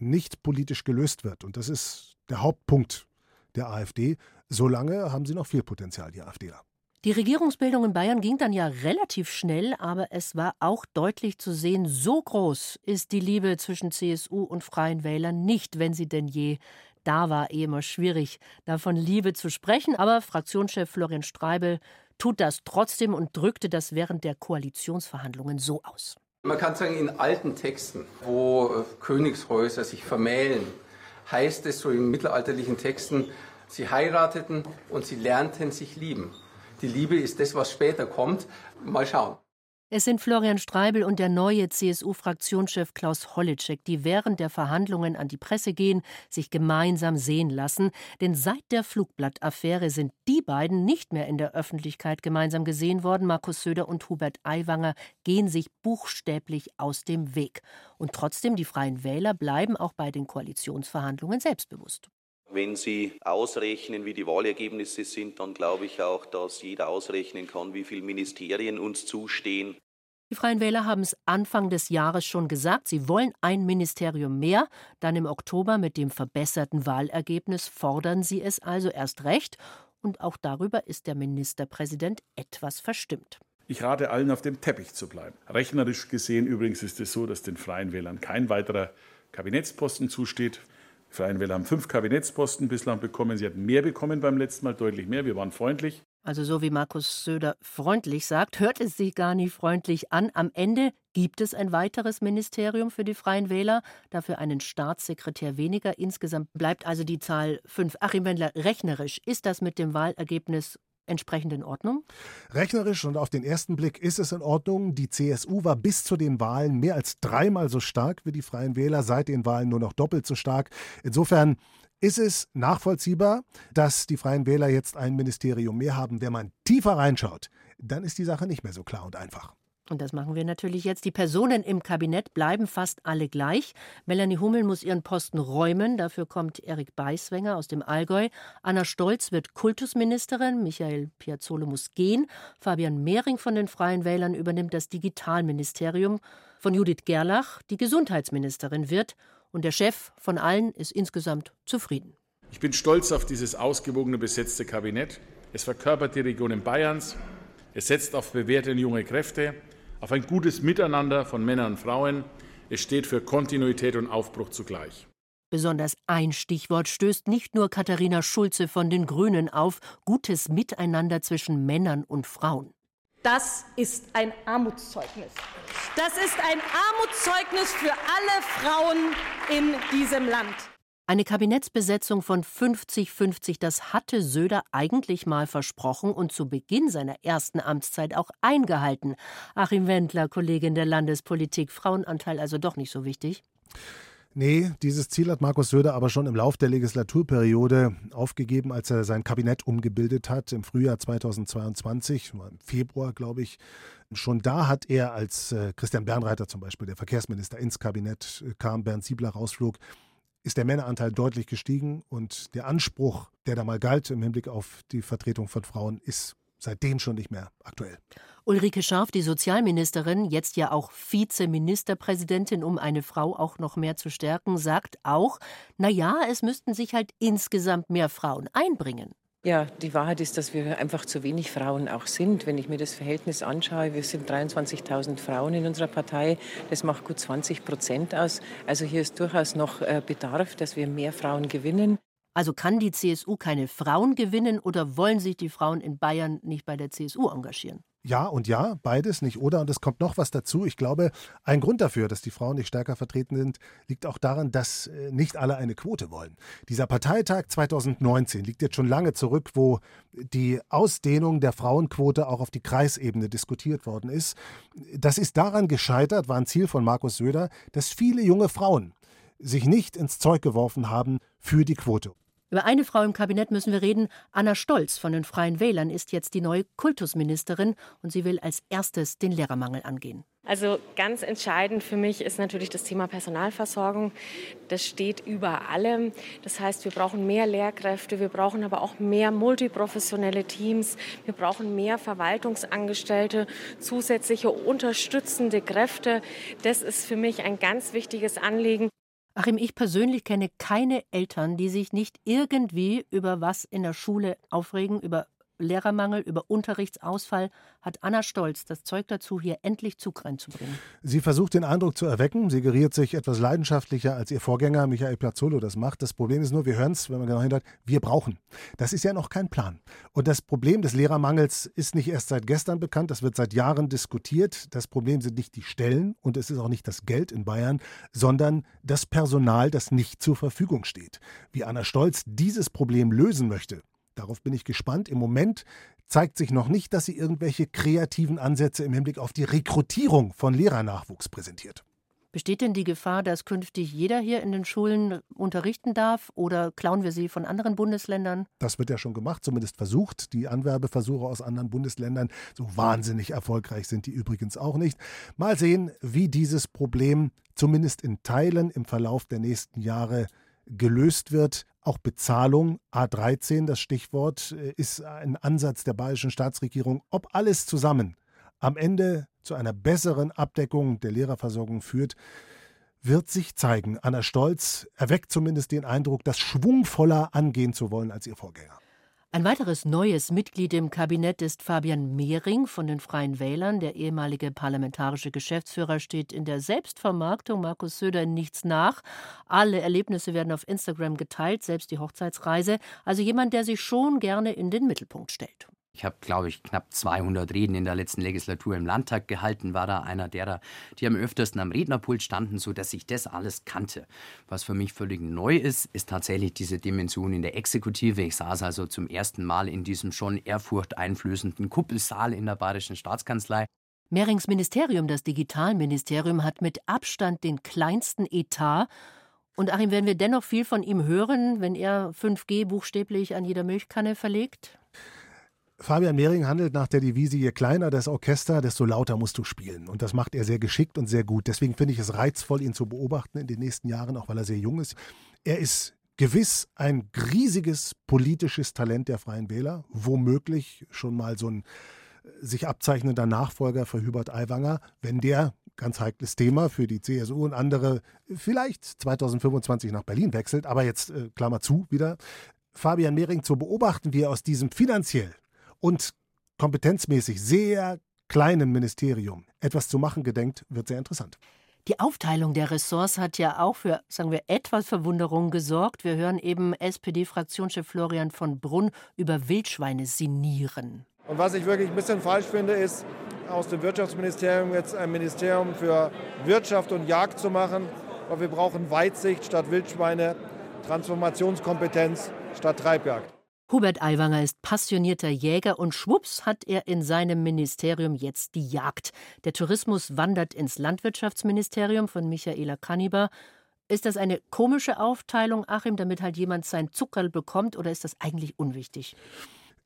[SPEAKER 8] nicht politisch gelöst wird, und das ist der Hauptpunkt der AfD. Solange haben sie noch viel Potenzial, die AfDler.
[SPEAKER 2] Die Regierungsbildung in Bayern ging dann ja relativ schnell, aber es war auch deutlich zu sehen, so groß ist die Liebe zwischen CSU und Freien Wählern nicht, wenn sie denn je da war, eh immer schwierig, davon Liebe zu sprechen. Aber Fraktionschef Florian Streibel tut das trotzdem und drückte das während der Koalitionsverhandlungen so aus.
[SPEAKER 25] Man kann sagen, in alten Texten, wo Königshäuser sich vermählen, heißt es so in mittelalterlichen Texten, sie heirateten und sie lernten sich lieben. Die Liebe ist das, was später kommt. Mal schauen.
[SPEAKER 2] Es sind Florian Streibel und der neue CSU-Fraktionschef Klaus Hollitschek, die während der Verhandlungen an die Presse gehen, sich gemeinsam sehen lassen. Denn seit der Flugblattaffäre sind die beiden nicht mehr in der Öffentlichkeit gemeinsam gesehen worden. Markus Söder und Hubert Aiwanger gehen sich buchstäblich aus dem Weg. Und trotzdem, die Freien Wähler bleiben auch bei den Koalitionsverhandlungen selbstbewusst.
[SPEAKER 17] Wenn Sie ausrechnen, wie die Wahlergebnisse sind, dann glaube ich auch, dass jeder ausrechnen kann, wie viele Ministerien uns zustehen.
[SPEAKER 2] Die Freien Wähler haben es Anfang des Jahres schon gesagt, sie wollen ein Ministerium mehr. Dann im Oktober mit dem verbesserten Wahlergebnis fordern sie es also erst recht. Und auch darüber ist der Ministerpräsident etwas verstimmt.
[SPEAKER 13] Ich rate allen, auf dem Teppich zu bleiben. Rechnerisch gesehen übrigens ist es so, dass den Freien Wählern kein weiterer Kabinettsposten zusteht. Die Freien Wähler haben fünf Kabinettsposten bislang bekommen. Sie hatten mehr bekommen beim letzten Mal, deutlich mehr. Wir waren freundlich.
[SPEAKER 2] Also so wie Markus Söder freundlich sagt, hört es sich gar nicht freundlich an. Am Ende gibt es ein weiteres Ministerium für die Freien Wähler, dafür einen Staatssekretär weniger. Insgesamt bleibt also die Zahl fünf. Achim Wendler, rechnerisch ist das mit dem Wahlergebnis entsprechend in Ordnung?
[SPEAKER 8] Rechnerisch und auf den ersten Blick ist es in Ordnung. Die CSU war bis zu den Wahlen mehr als dreimal so stark wie die Freien Wähler, seit den Wahlen nur noch doppelt so stark. Insofern ist es nachvollziehbar, dass die Freien Wähler jetzt ein Ministerium mehr haben. Wenn man tiefer reinschaut, dann ist die Sache nicht mehr so klar und einfach.
[SPEAKER 2] Und das machen wir natürlich jetzt. Die Personen im Kabinett bleiben fast alle gleich. Melanie Hummel muss ihren Posten räumen. Dafür kommt Erik Beiswenger aus dem Allgäu. Anna Stolz wird Kultusministerin. Michael Piazzolo muss gehen. Fabian Mehring von den Freien Wählern übernimmt das Digitalministerium. Von Judith Gerlach die Gesundheitsministerin wird. Und der Chef von allen ist insgesamt zufrieden.
[SPEAKER 13] Ich bin stolz auf dieses ausgewogene besetzte Kabinett. Es verkörpert die Regionen Bayerns. Es setzt auf bewährte junge Kräfte auf ein gutes Miteinander von Männern und Frauen. Es steht für Kontinuität und Aufbruch zugleich.
[SPEAKER 2] Besonders ein Stichwort stößt nicht nur Katharina Schulze von den Grünen auf, gutes Miteinander zwischen Männern und Frauen.
[SPEAKER 6] Das ist ein Armutszeugnis. Das ist ein Armutszeugnis für alle Frauen in diesem Land.
[SPEAKER 2] Eine Kabinettsbesetzung von 50-50, das hatte Söder eigentlich mal versprochen und zu Beginn seiner ersten Amtszeit auch eingehalten. Achim Wendler, Kollegin der Landespolitik, Frauenanteil also doch nicht so wichtig.
[SPEAKER 8] Nee, dieses Ziel hat Markus Söder aber schon im Lauf der Legislaturperiode aufgegeben, als er sein Kabinett umgebildet hat im Frühjahr 2022, im Februar, glaube ich. Schon da hat er, als äh, Christian Bernreiter zum Beispiel, der Verkehrsminister, ins Kabinett äh, kam, Bernd Siebler rausflog, ist der Männeranteil deutlich gestiegen und der Anspruch, der da mal galt im Hinblick auf die Vertretung von Frauen, ist seitdem schon nicht mehr aktuell.
[SPEAKER 2] Ulrike Scharf, die Sozialministerin, jetzt ja auch Vizeministerpräsidentin, um eine Frau auch noch mehr zu stärken, sagt auch, na ja, es müssten sich halt insgesamt mehr Frauen einbringen.
[SPEAKER 26] Ja, die Wahrheit ist, dass wir einfach zu wenig Frauen auch sind. Wenn ich mir das Verhältnis anschaue, wir sind 23.000 Frauen in unserer Partei. Das macht gut 20 Prozent aus. Also hier ist durchaus noch äh, Bedarf, dass wir mehr Frauen gewinnen.
[SPEAKER 2] Also kann die CSU keine Frauen gewinnen oder wollen sich die Frauen in Bayern nicht bei der CSU engagieren?
[SPEAKER 8] Ja und ja, beides nicht oder. Und es kommt noch was dazu. Ich glaube, ein Grund dafür, dass die Frauen nicht stärker vertreten sind, liegt auch daran, dass äh, nicht alle eine Quote wollen. Dieser Parteitag 2019 liegt jetzt schon lange zurück, wo die Ausdehnung der Frauenquote auch auf die Kreisebene diskutiert worden ist. Das ist daran gescheitert, war ein Ziel von Markus Söder, dass viele junge Frauen sich nicht ins Zeug geworfen haben für die Quote.
[SPEAKER 2] Über eine Frau im Kabinett müssen wir reden. Anna Stolz von den Freien Wählern ist jetzt die neue Kultusministerin und sie will als erstes den Lehrermangel angehen.
[SPEAKER 27] Also ganz entscheidend für mich ist natürlich das Thema Personalversorgung. Das steht über allem. Das heißt, wir brauchen mehr Lehrkräfte, wir brauchen aber auch mehr multiprofessionelle Teams, wir brauchen mehr Verwaltungsangestellte, zusätzliche unterstützende Kräfte. Das ist für mich ein ganz wichtiges Anliegen.
[SPEAKER 2] Achim, ich persönlich kenne keine Eltern, die sich nicht irgendwie über was in der Schule aufregen, über Lehrermangel, über Unterrichtsausfall, hat Anna Stolz das Zeug dazu, hier endlich Zug reinzubringen.
[SPEAKER 8] Sie versucht den Eindruck zu erwecken, sie geriert sich etwas leidenschaftlicher, als ihr Vorgänger Michael Piazzolo das macht. Das Problem ist nur, wir hören es, wenn man genau hinhört, wir brauchen. Das ist ja noch kein Plan. Und das Problem des Lehrermangels ist nicht erst seit gestern bekannt, das wird seit Jahren diskutiert. Das Problem sind nicht die Stellen und es ist auch nicht das Geld in Bayern, sondern das Personal, das nicht zur Verfügung steht. Wie Anna Stolz dieses Problem lösen möchte, Darauf bin ich gespannt. Im Moment zeigt sich noch nicht, dass sie irgendwelche kreativen Ansätze im Hinblick auf die Rekrutierung von Lehrernachwuchs präsentiert.
[SPEAKER 2] Besteht denn die Gefahr, dass künftig jeder hier in den Schulen unterrichten darf oder klauen wir sie von anderen Bundesländern?
[SPEAKER 8] Das wird ja schon gemacht, zumindest versucht. Die Anwerbeversuche aus anderen Bundesländern, so wahnsinnig erfolgreich sind die übrigens auch nicht. Mal sehen, wie dieses Problem zumindest in Teilen im Verlauf der nächsten Jahre gelöst wird. Auch Bezahlung, A13, das Stichwort, äh, ist ein Ansatz der bayerischen Staatsregierung. Ob alles zusammen am Ende zu einer besseren Abdeckung der Lehrerversorgung führt, wird sich zeigen. Anna Stolz erweckt zumindest den Eindruck, das schwungvoller angehen zu wollen als ihr Vorgänger.
[SPEAKER 2] Ein weiteres neues Mitglied im Kabinett ist Fabian Mehring von den Freien Wählern. Der ehemalige parlamentarische Geschäftsführer steht in der Selbstvermarktung Markus Söder nichts nach. Alle Erlebnisse werden auf Instagram geteilt, selbst die Hochzeitsreise. Also jemand, der sich schon gerne in den Mittelpunkt stellt.
[SPEAKER 28] Ich habe, glaube ich, knapp 200 Reden in der letzten Legislatur im Landtag gehalten, war da einer derer, die am öftersten am Rednerpult standen, so dass ich das alles kannte. Was für mich völlig neu ist, ist tatsächlich diese Dimension in der Exekutive. Ich saß also zum ersten Mal in diesem schon ehrfurchteinflößenden Kuppelsaal in der Bayerischen Staatskanzlei.
[SPEAKER 2] Mehrings Ministerium, das Digitalministerium, hat mit Abstand den kleinsten Etat. Und Achim, werden wir dennoch viel von ihm hören, wenn er 5G buchstäblich an jeder Milchkanne verlegt?
[SPEAKER 8] Fabian Mehring handelt nach der Devise, je kleiner das Orchester, desto lauter musst du spielen. Und das macht er sehr geschickt und sehr gut. Deswegen finde ich es reizvoll, ihn zu beobachten in den nächsten Jahren, auch weil er sehr jung ist. Er ist gewiss ein riesiges politisches Talent der Freien Wähler, womöglich schon mal so ein äh, sich abzeichnender Nachfolger für Hubert Aiwanger, wenn der ganz heikles Thema für die CSU und andere vielleicht 2025 nach Berlin wechselt, aber jetzt äh, Klammer zu wieder. Fabian Mehring zu beobachten, wie er aus diesem finanziell und kompetenzmäßig sehr kleinen Ministerium etwas zu machen gedenkt, wird sehr interessant.
[SPEAKER 2] Die Aufteilung der Ressorts hat ja auch für, sagen wir, etwas Verwunderung gesorgt. Wir hören eben SPD-Fraktionschef Florian von Brunn über Wildschweine sinieren.
[SPEAKER 14] Und was ich wirklich ein bisschen falsch finde, ist, aus dem Wirtschaftsministerium jetzt ein Ministerium für Wirtschaft und Jagd zu machen. Weil wir brauchen Weitsicht statt Wildschweine, Transformationskompetenz statt Treibjagd.
[SPEAKER 2] Hubert Aiwanger ist passionierter Jäger und schwupps hat er in seinem Ministerium jetzt die Jagd. Der Tourismus wandert ins Landwirtschaftsministerium von Michaela Kanniber. Ist das eine komische Aufteilung, Achim, damit halt jemand sein Zuckerl bekommt, oder ist das eigentlich unwichtig?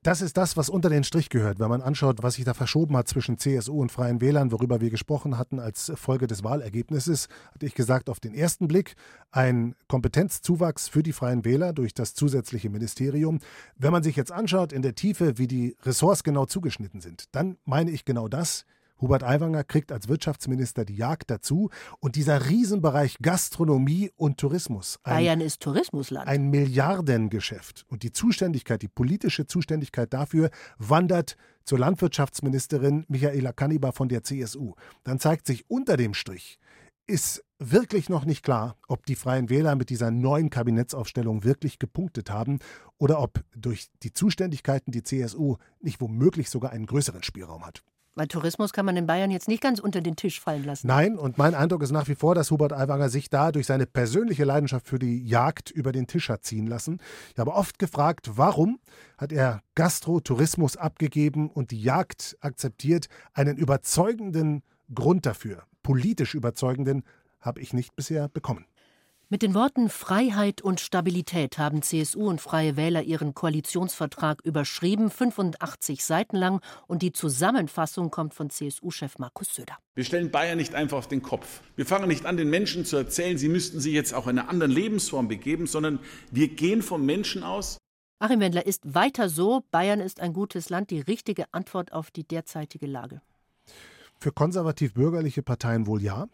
[SPEAKER 8] Das ist das, was unter den Strich gehört, wenn man anschaut, was sich da verschoben hat zwischen CSU und Freien Wählern, worüber wir gesprochen hatten als Folge des Wahlergebnisses, hatte ich gesagt, auf den ersten Blick ein Kompetenzzuwachs für die Freien Wähler durch das zusätzliche Ministerium. Wenn man sich jetzt anschaut in der Tiefe, wie die Ressorts genau zugeschnitten sind, dann meine ich genau das. Hubert Aiwanger kriegt als Wirtschaftsminister die Jagd dazu und dieser Riesenbereich Gastronomie und Tourismus.
[SPEAKER 2] Ein, Bayern ist Tourismusland.
[SPEAKER 8] Ein Milliardengeschäft. Und die Zuständigkeit, die politische Zuständigkeit dafür wandert zur Landwirtschaftsministerin Michaela Kannibar von der CSU. Dann zeigt sich unter dem Strich, ist wirklich noch nicht klar, ob die Freien Wähler mit dieser neuen Kabinettsaufstellung wirklich gepunktet haben oder ob durch die Zuständigkeiten die CSU nicht womöglich sogar einen größeren Spielraum hat.
[SPEAKER 2] Weil Tourismus kann man in Bayern jetzt nicht ganz unter den Tisch fallen lassen.
[SPEAKER 8] Nein, und mein Eindruck ist nach wie vor, dass Hubert Aiwanger sich da durch seine persönliche Leidenschaft für die Jagd über den Tisch hat ziehen lassen. Ich habe oft gefragt, warum hat er Gastro-Tourismus abgegeben und die Jagd akzeptiert? Einen überzeugenden Grund dafür, politisch überzeugenden, habe ich nicht bisher bekommen.
[SPEAKER 2] Mit den Worten Freiheit und Stabilität haben CSU und Freie Wähler ihren Koalitionsvertrag überschrieben, 85 Seiten lang, und die Zusammenfassung kommt von CSU-Chef Markus Söder.
[SPEAKER 13] Wir stellen Bayern nicht einfach auf den Kopf. Wir fangen nicht an, den Menschen zu erzählen, sie müssten sich jetzt auch in eine andere Lebensform begeben, sondern wir gehen vom Menschen aus.
[SPEAKER 2] Achim Wendler ist weiter so, Bayern ist ein gutes Land, die richtige Antwort auf die derzeitige Lage.
[SPEAKER 8] Für konservativ-bürgerliche Parteien wohl ja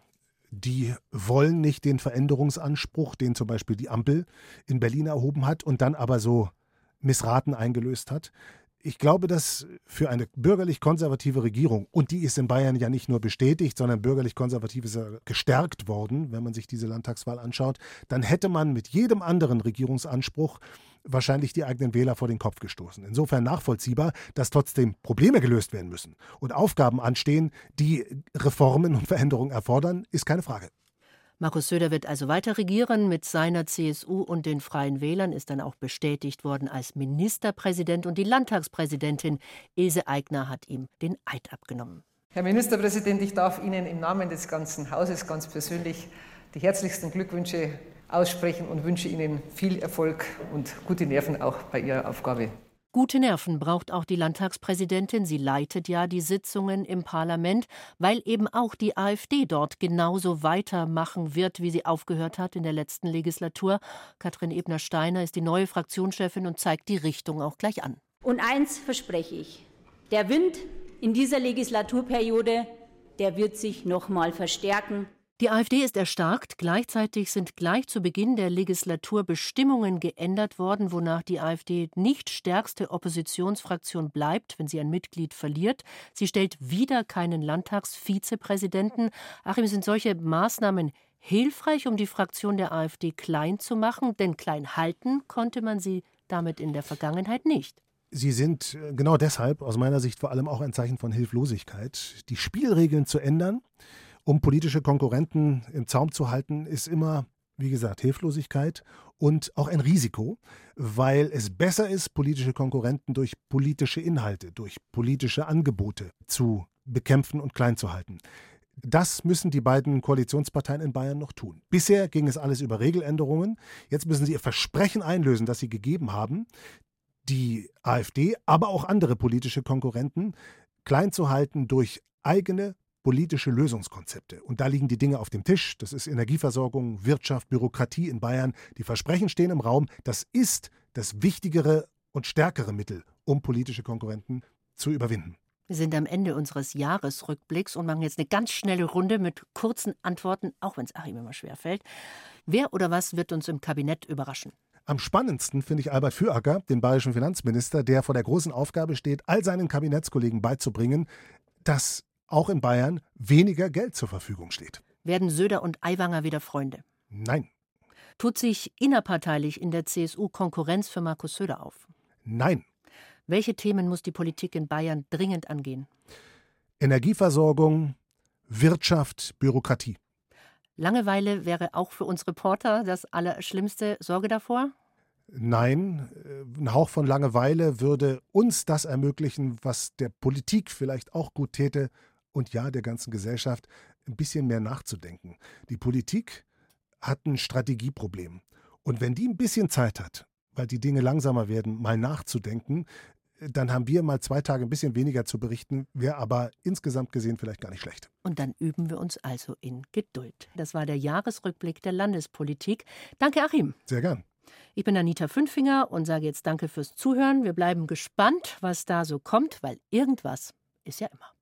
[SPEAKER 8] die wollen nicht den Veränderungsanspruch, den zum Beispiel die Ampel in Berlin erhoben hat und dann aber so missraten eingelöst hat. Ich glaube, dass für eine bürgerlich-konservative Regierung, und die ist in Bayern ja nicht nur bestätigt, sondern bürgerlich-konservativ ist ja gestärkt worden, wenn man sich diese Landtagswahl anschaut, dann hätte man mit jedem anderen Regierungsanspruch wahrscheinlich die eigenen Wähler vor den Kopf gestoßen. Insofern nachvollziehbar, dass trotzdem Probleme gelöst werden müssen und Aufgaben anstehen, die Reformen und Veränderungen erfordern, ist keine Frage.
[SPEAKER 2] Markus Söder wird also weiter regieren. Mit seiner CSU und den Freien Wählern ist dann auch bestätigt worden als Ministerpräsident und die Landtagspräsidentin Ilse Aigner hat ihm den Eid abgenommen.
[SPEAKER 29] Herr Ministerpräsident, ich darf Ihnen im Namen des ganzen Hauses ganz persönlich die herzlichsten Glückwünsche aussprechen und wünsche Ihnen viel Erfolg und gute Nerven auch bei Ihrer Aufgabe.
[SPEAKER 2] Gute Nerven braucht auch die Landtagspräsidentin. Sie leitet ja die Sitzungen im Parlament, weil eben auch die AfD dort genauso weitermachen wird, wie sie aufgehört hat in der letzten Legislatur. Katrin Ebner-Steiner ist die neue Fraktionschefin und zeigt die Richtung auch gleich an.
[SPEAKER 23] Und eins verspreche ich: Der Wind in dieser Legislaturperiode, der wird sich noch mal verstärken.
[SPEAKER 2] Die AfD ist erstarkt. Gleichzeitig sind gleich zu Beginn der Legislatur Bestimmungen geändert worden, wonach die AfD nicht stärkste Oppositionsfraktion bleibt, wenn sie ein Mitglied verliert. Sie stellt wieder keinen Landtagsvizepräsidenten. Achim, sind solche Maßnahmen hilfreich, um die Fraktion der AfD klein zu machen? Denn klein halten konnte man sie damit in der Vergangenheit nicht.
[SPEAKER 8] Sie sind äh, genau deshalb aus meiner Sicht vor allem auch ein Zeichen von Hilflosigkeit. Die Spielregeln zu ändern, um politische Konkurrenten im Zaum zu halten, ist immer, wie gesagt, Hilflosigkeit und auch ein Risiko, weil es besser ist, politische Konkurrenten durch politische Inhalte, durch politische Angebote zu bekämpfen und klein zu halten. Das müssen die beiden Koalitionsparteien in Bayern noch tun. Bisher ging es alles über Regeländerungen. Jetzt müssen sie ihr Versprechen einlösen, das sie gegeben haben, die AfD, aber auch andere politische Konkurrenten klein zu halten durch eigene politische Lösungskonzepte. Und da liegen die Dinge auf dem Tisch. Das ist Energieversorgung, Wirtschaft, Bürokratie in Bayern. Die Versprechen stehen im Raum. Das ist das wichtigere und stärkere Mittel, um politische Konkurrenten zu überwinden.
[SPEAKER 2] Wir sind am Ende unseres Jahresrückblicks und machen jetzt eine ganz schnelle Runde mit kurzen Antworten, auch wenn es Achim immer schwerfällt. Wer oder was wird uns im Kabinett überraschen?
[SPEAKER 8] Am spannendsten finde ich Albert Füracker, den bayerischen Finanzminister, der vor der großen Aufgabe steht, all seinen Kabinettskollegen beizubringen, dass auch in Bayern weniger Geld zur Verfügung steht.
[SPEAKER 2] Werden Söder und Aiwanger wieder Freunde?
[SPEAKER 8] Nein.
[SPEAKER 2] Tut sich innerparteilich in der CSU Konkurrenz für Markus Söder auf?
[SPEAKER 8] Nein.
[SPEAKER 2] Welche Themen muss die Politik in Bayern dringend angehen?
[SPEAKER 8] Energieversorgung, Wirtschaft, Bürokratie.
[SPEAKER 2] Langeweile wäre auch für uns Reporter das Allerschlimmste. Sorge davor?
[SPEAKER 8] Nein, ein Hauch von Langeweile würde uns das ermöglichen, was der Politik vielleicht auch gut täte, und ja der ganzen Gesellschaft ein bisschen mehr nachzudenken. Die Politik hat ein Strategieproblem. Und wenn die ein bisschen Zeit hat, weil die Dinge langsamer werden, mal nachzudenken, dann haben wir mal zwei Tage ein bisschen weniger zu berichten, wäre aber insgesamt gesehen vielleicht gar nicht schlecht.
[SPEAKER 2] Und dann üben wir uns also in Geduld. Das war der Jahresrückblick der Landespolitik. Danke, Achim.
[SPEAKER 8] Sehr gern.
[SPEAKER 2] Ich bin Anita Fünfinger und sage jetzt Danke fürs Zuhören. Wir bleiben gespannt, was da so kommt, weil irgendwas ist ja immer.